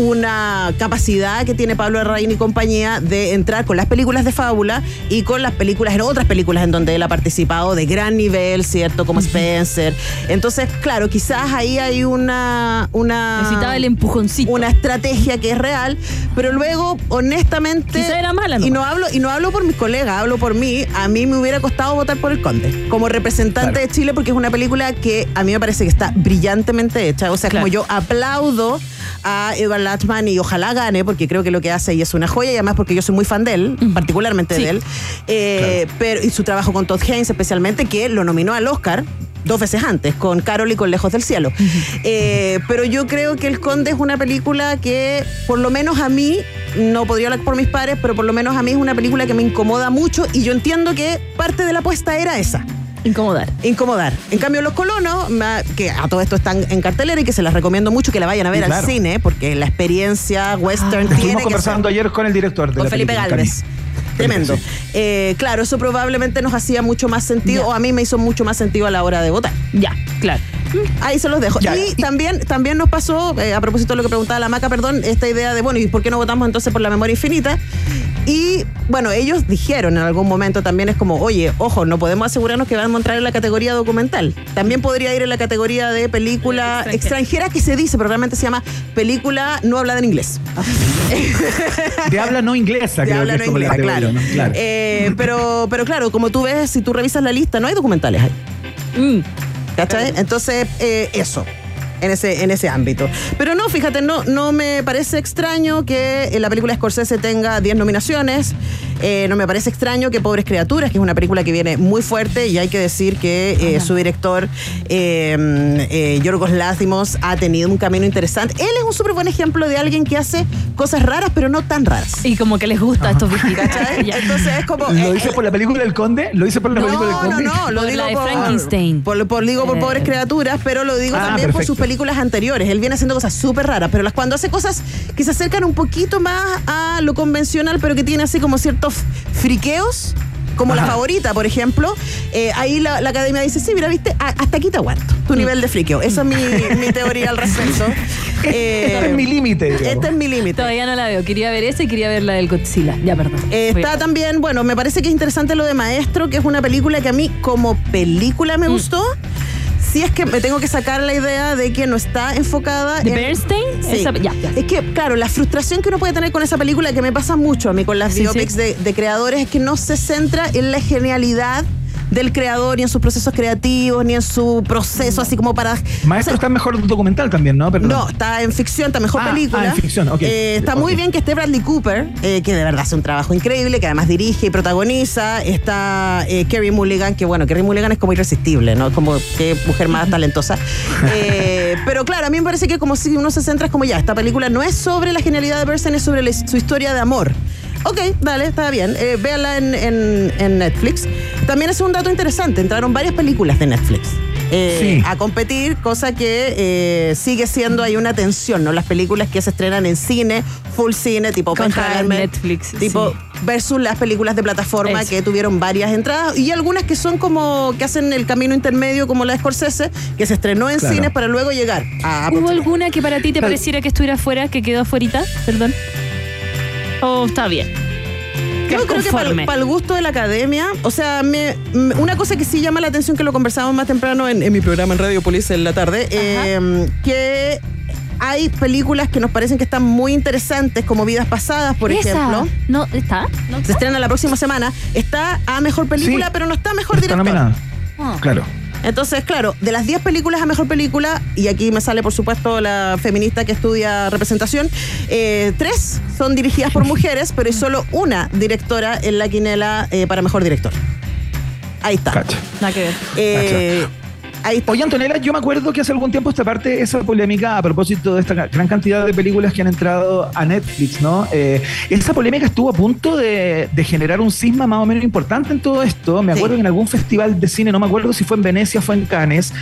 una capacidad que tiene Pablo Larraín y compañía de entrar con las películas de Fábula y con las películas, en otras películas en donde él ha participado de gran nivel, ¿cierto? Como Spencer. Entonces, claro, quizás ahí hay una... una Necesitaba el empujoncito. una estrategia que es real, pero luego, honestamente. Quizá era mala, ¿no? Y no hablo, y no hablo por mis colegas, hablo por mí. A mí me hubiera costado votar por el Conde como representante Claro. de Chile, porque es una película que a mí me parece que está brillantemente hecha. O sea, Claro. como yo aplaudo a Edward Latchman y ojalá gane, porque creo que lo que hace ahí es una joya, y además porque yo soy muy fan de él, particularmente Sí. de él. Eh, pero, y su trabajo con Todd Haynes, especialmente, que lo nominó al Oscar dos veces antes, con Carol y con Lejos del Cielo. Eh, pero yo creo que El Conde es una película que, por lo menos a mí, no podría hablar por mis pares, pero por lo menos a mí es una película que me incomoda mucho y yo entiendo que parte de la apuesta era esa. Incomodar. Incomodar. En cambio, Los Colonos, que a todo esto están en cartelera y que se las recomiendo mucho que la vayan a ver al cine, porque la experiencia western tiene Estuvimos que conversando ser. ayer con el director de Con la Felipe Galvez. Tremendo. Eh, claro, eso probablemente nos hacía mucho más sentido, Ya. o a mí me hizo mucho más sentido a la hora de votar. Ya, claro. Ahí se los dejo. Ya. Y también, también nos pasó, eh, a propósito de lo que preguntaba la Maca, perdón, esta idea de, bueno, ¿y por qué no votamos entonces por la memoria infinita? Y bueno, ellos dijeron en algún momento también es como, oye, ojo, no podemos asegurarnos que vamos a entrar en la categoría documental. También podría ir en la categoría de película Extranjera. extranjera que se dice, pero realmente se llama película no hablada en inglés. De habla no inglesa, De creo habla que no es como la inglesa, categoría, claro. ¿no? Claro. Eh, pero, pero claro, como tú ves, si tú revisas la lista, no hay documentales ahí. Mm. ¿Cachai? Entonces, eh, eso. En ese, en ese ámbito. Pero no, fíjate, no, no me parece extraño que la película Scorsese tenga 10 nominaciones. Eh, no me parece extraño que Pobres Criaturas, que es una película que viene muy fuerte y hay que decir que eh, su director, eh, eh, Yorgos Lázimos, ha tenido un camino interesante. Él es un súper buen ejemplo de alguien que hace cosas raras, pero no tan raras. Y como que les gusta a estos viejitos. Entonces es como... ¿Lo eh, hice por la película del Conde? ¿Lo hice por la película del no, no, Conde? no, lo Por digo la de por, Frankenstein. Por, por- digo por Eh. pobres criaturas, pero lo digo Ah, también por sus películas anteriores. Él viene haciendo cosas súper raras, pero las, cuando hace cosas que se acercan un poquito más a lo convencional, pero que tiene así como friqueos. Como la favorita, por ejemplo, eh, ahí la, la academia dice, sí, mira, viste, A- hasta aquí te aguanto, Mm. tu nivel de friqueo. Esa es mi, mi teoría al respecto. Eh, Este es mi límite. Este es mi límite. Todavía no la veo. Quería ver esa y quería ver la del Godzilla. Ya, perdón. Eh, está también, bueno, me parece que es interesante lo de Maestro, que es una película que a mí como película Mm. me gustó. Si es que me tengo que sacar la idea de que no está enfocada ¿De en... Bernstein? Sí. Esa- ya, ya. Es que, claro, la frustración que uno puede tener con esa película, que me pasa mucho a mí con las Sí, biopics sí. De, de creadores, es que no se centra en la genialidad del creador, ni en sus procesos creativos, ni en su proceso, así como para... Maestro está en mejor documental también, ¿no? Perdón. No, está en ficción, está mejor Ah, película. ah, en ficción, ok. Eh, está muy bien que esté Bradley Cooper, eh, que de verdad hace un trabajo increíble, que además dirige y protagoniza. Está eh, Kerry Mulligan, que bueno, Kerry Mulligan es como irresistible, ¿no? Como que mujer más talentosa. Eh, pero claro, a mí me parece que como si uno se centra, es como ya, esta película no es sobre la genialidad de Bernstein, es sobre la- su historia de amor. Ok, dale, está bien. Eh, véala en, en- en Netflix. También es un dato interesante. Entraron varias películas de Netflix. eh, Sí. a competir, cosa que eh, sigue siendo ahí una tensión, ¿no? Las películas que se estrenan en cine, full cine, tipo Contra Netflix, tipo sí. versus las películas de plataforma Eso. que tuvieron varias entradas y algunas que son como que hacen el camino intermedio como la de Scorsese, que se estrenó en Claro. cines para luego llegar a ¿Hubo alguna que para ti te Pero- pareciera que estuviera fuera, que quedó afuera? Perdón. ¿O está bien? Yo creo que para el gusto de la academia, o sea, me- me- una cosa que sí llama la atención, que lo conversamos más temprano en, en mi programa en Radio Polis en la tarde, eh, que hay películas que nos parecen que están muy interesantes, como Vidas Pasadas, por ¿Esa? ejemplo. ¿No está? ¿No Se está? estrena la próxima semana. Está a mejor película, Sí. pero no está a mejor Está director. nominada. Ah. Claro. Entonces, claro, de las 10 películas a mejor película, y aquí me sale por supuesto la feminista que estudia representación, eh, tres son dirigidas por mujeres, pero hay solo una directora en la quinela eh, para mejor director. Ahí está. Cacha. Nada que ver. Eh, ahí está. Oye, Antonella, yo me acuerdo que hace algún tiempo esta parte, esa polémica a propósito de esta gran cantidad de películas que han entrado a Netflix, ¿no? Eh, esa polémica estuvo a punto de, de generar un cisma más o menos importante en todo esto. Me Sí. acuerdo que en algún festival de cine, no me acuerdo si fue en Venecia o fue en Cannes,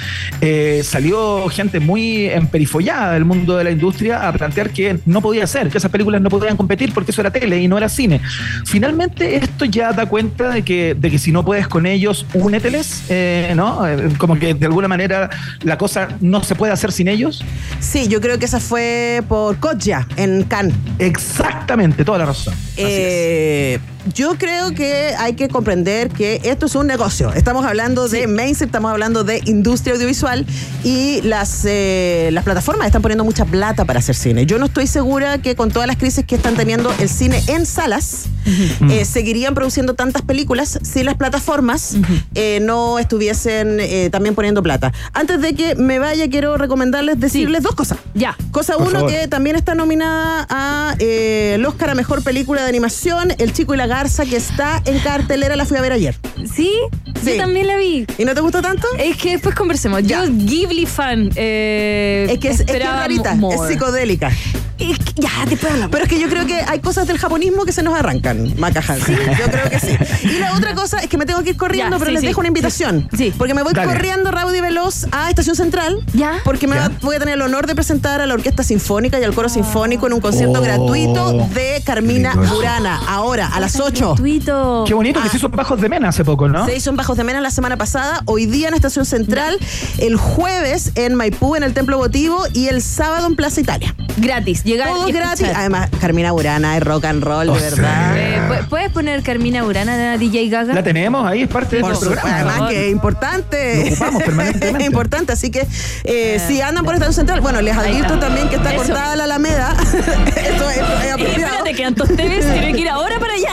eh, salió gente muy emperifollada del mundo de la industria a plantear que no podía ser, que esas películas no podían competir porque eso era tele y no era cine. Finalmente, esto ya da cuenta de que, de que si no puedes con ellos, úneteles, eh, ¿no? Eh, Como que de alguna manera la cosa no se puede hacer sin ellos. Sí, yo creo que esa fue por Kodja en Cannes. Exactamente, toda la razón. Así es. Yo creo que hay que comprender que esto es un negocio. Estamos hablando de mainstream, estamos hablando de industria audiovisual y las, eh, las plataformas están poniendo mucha plata para hacer cine. Yo no estoy segura que con todas las crisis que están teniendo el cine en salas, eh, seguirían produciendo tantas películas si las plataformas eh, no estuviesen eh, también poniendo plata. Antes de que me vaya, quiero recomendarles decirles dos cosas. Ya. Cosa Por uno favor. que también está nominada a eh, el Oscar a Mejor Película de Animación, El Chico y la Garza, que está en cartelera, la fui a ver ayer. ¿Sí? Sí. Yo también la vi. ¿Y no te gustó tanto? Es que después conversemos. Ya. Yo, Ghibli fan. Eh, Es que es, es, que es rarita, more. es psicodélica. Es que- ya, después hablamos. Pero es que yo creo que hay cosas del japonismo que se nos arrancan, Maca Hansen. Yo creo que sí. Y la otra cosa es que me tengo que ir corriendo, Ya, pero sí, les sí. dejo una invitación. Sí. Porque me voy Dale. corriendo raudo y veloz a Estación Central. Ya. Porque me Ya. voy a tener el honor de presentar a la Orquesta Sinfónica y al Coro Sinfónico en un concierto Oh. gratuito de Carmina. Burana. Ahora, a las 8. Gratuito. Qué bonito que Ah. se hizo Bajos de Mena hace poco, ¿no? Se hizo en Bajos de Mena la semana pasada, hoy día en Estación Central, el jueves en Maipú en el Templo Votivo y el sábado en Plaza Italia. Gratis. Llegar Todo y gratis. escuchar. Además, Carmina Burana es rock and roll, de verdad. Eh, ¿pu- ¿Puedes poner Carmina Urana de DJ Gaga? La tenemos ahí, es parte Por del supuesto, programa. además que es importante. Lo ocupamos permanentemente. Es importante, así que eh, si andan por Estación Central, bueno, les advierto también que está Eso. cortada la Alameda. Esto es, es Eh, apropiado. espérate, que Antos Teves tiene que ir ahora para allá.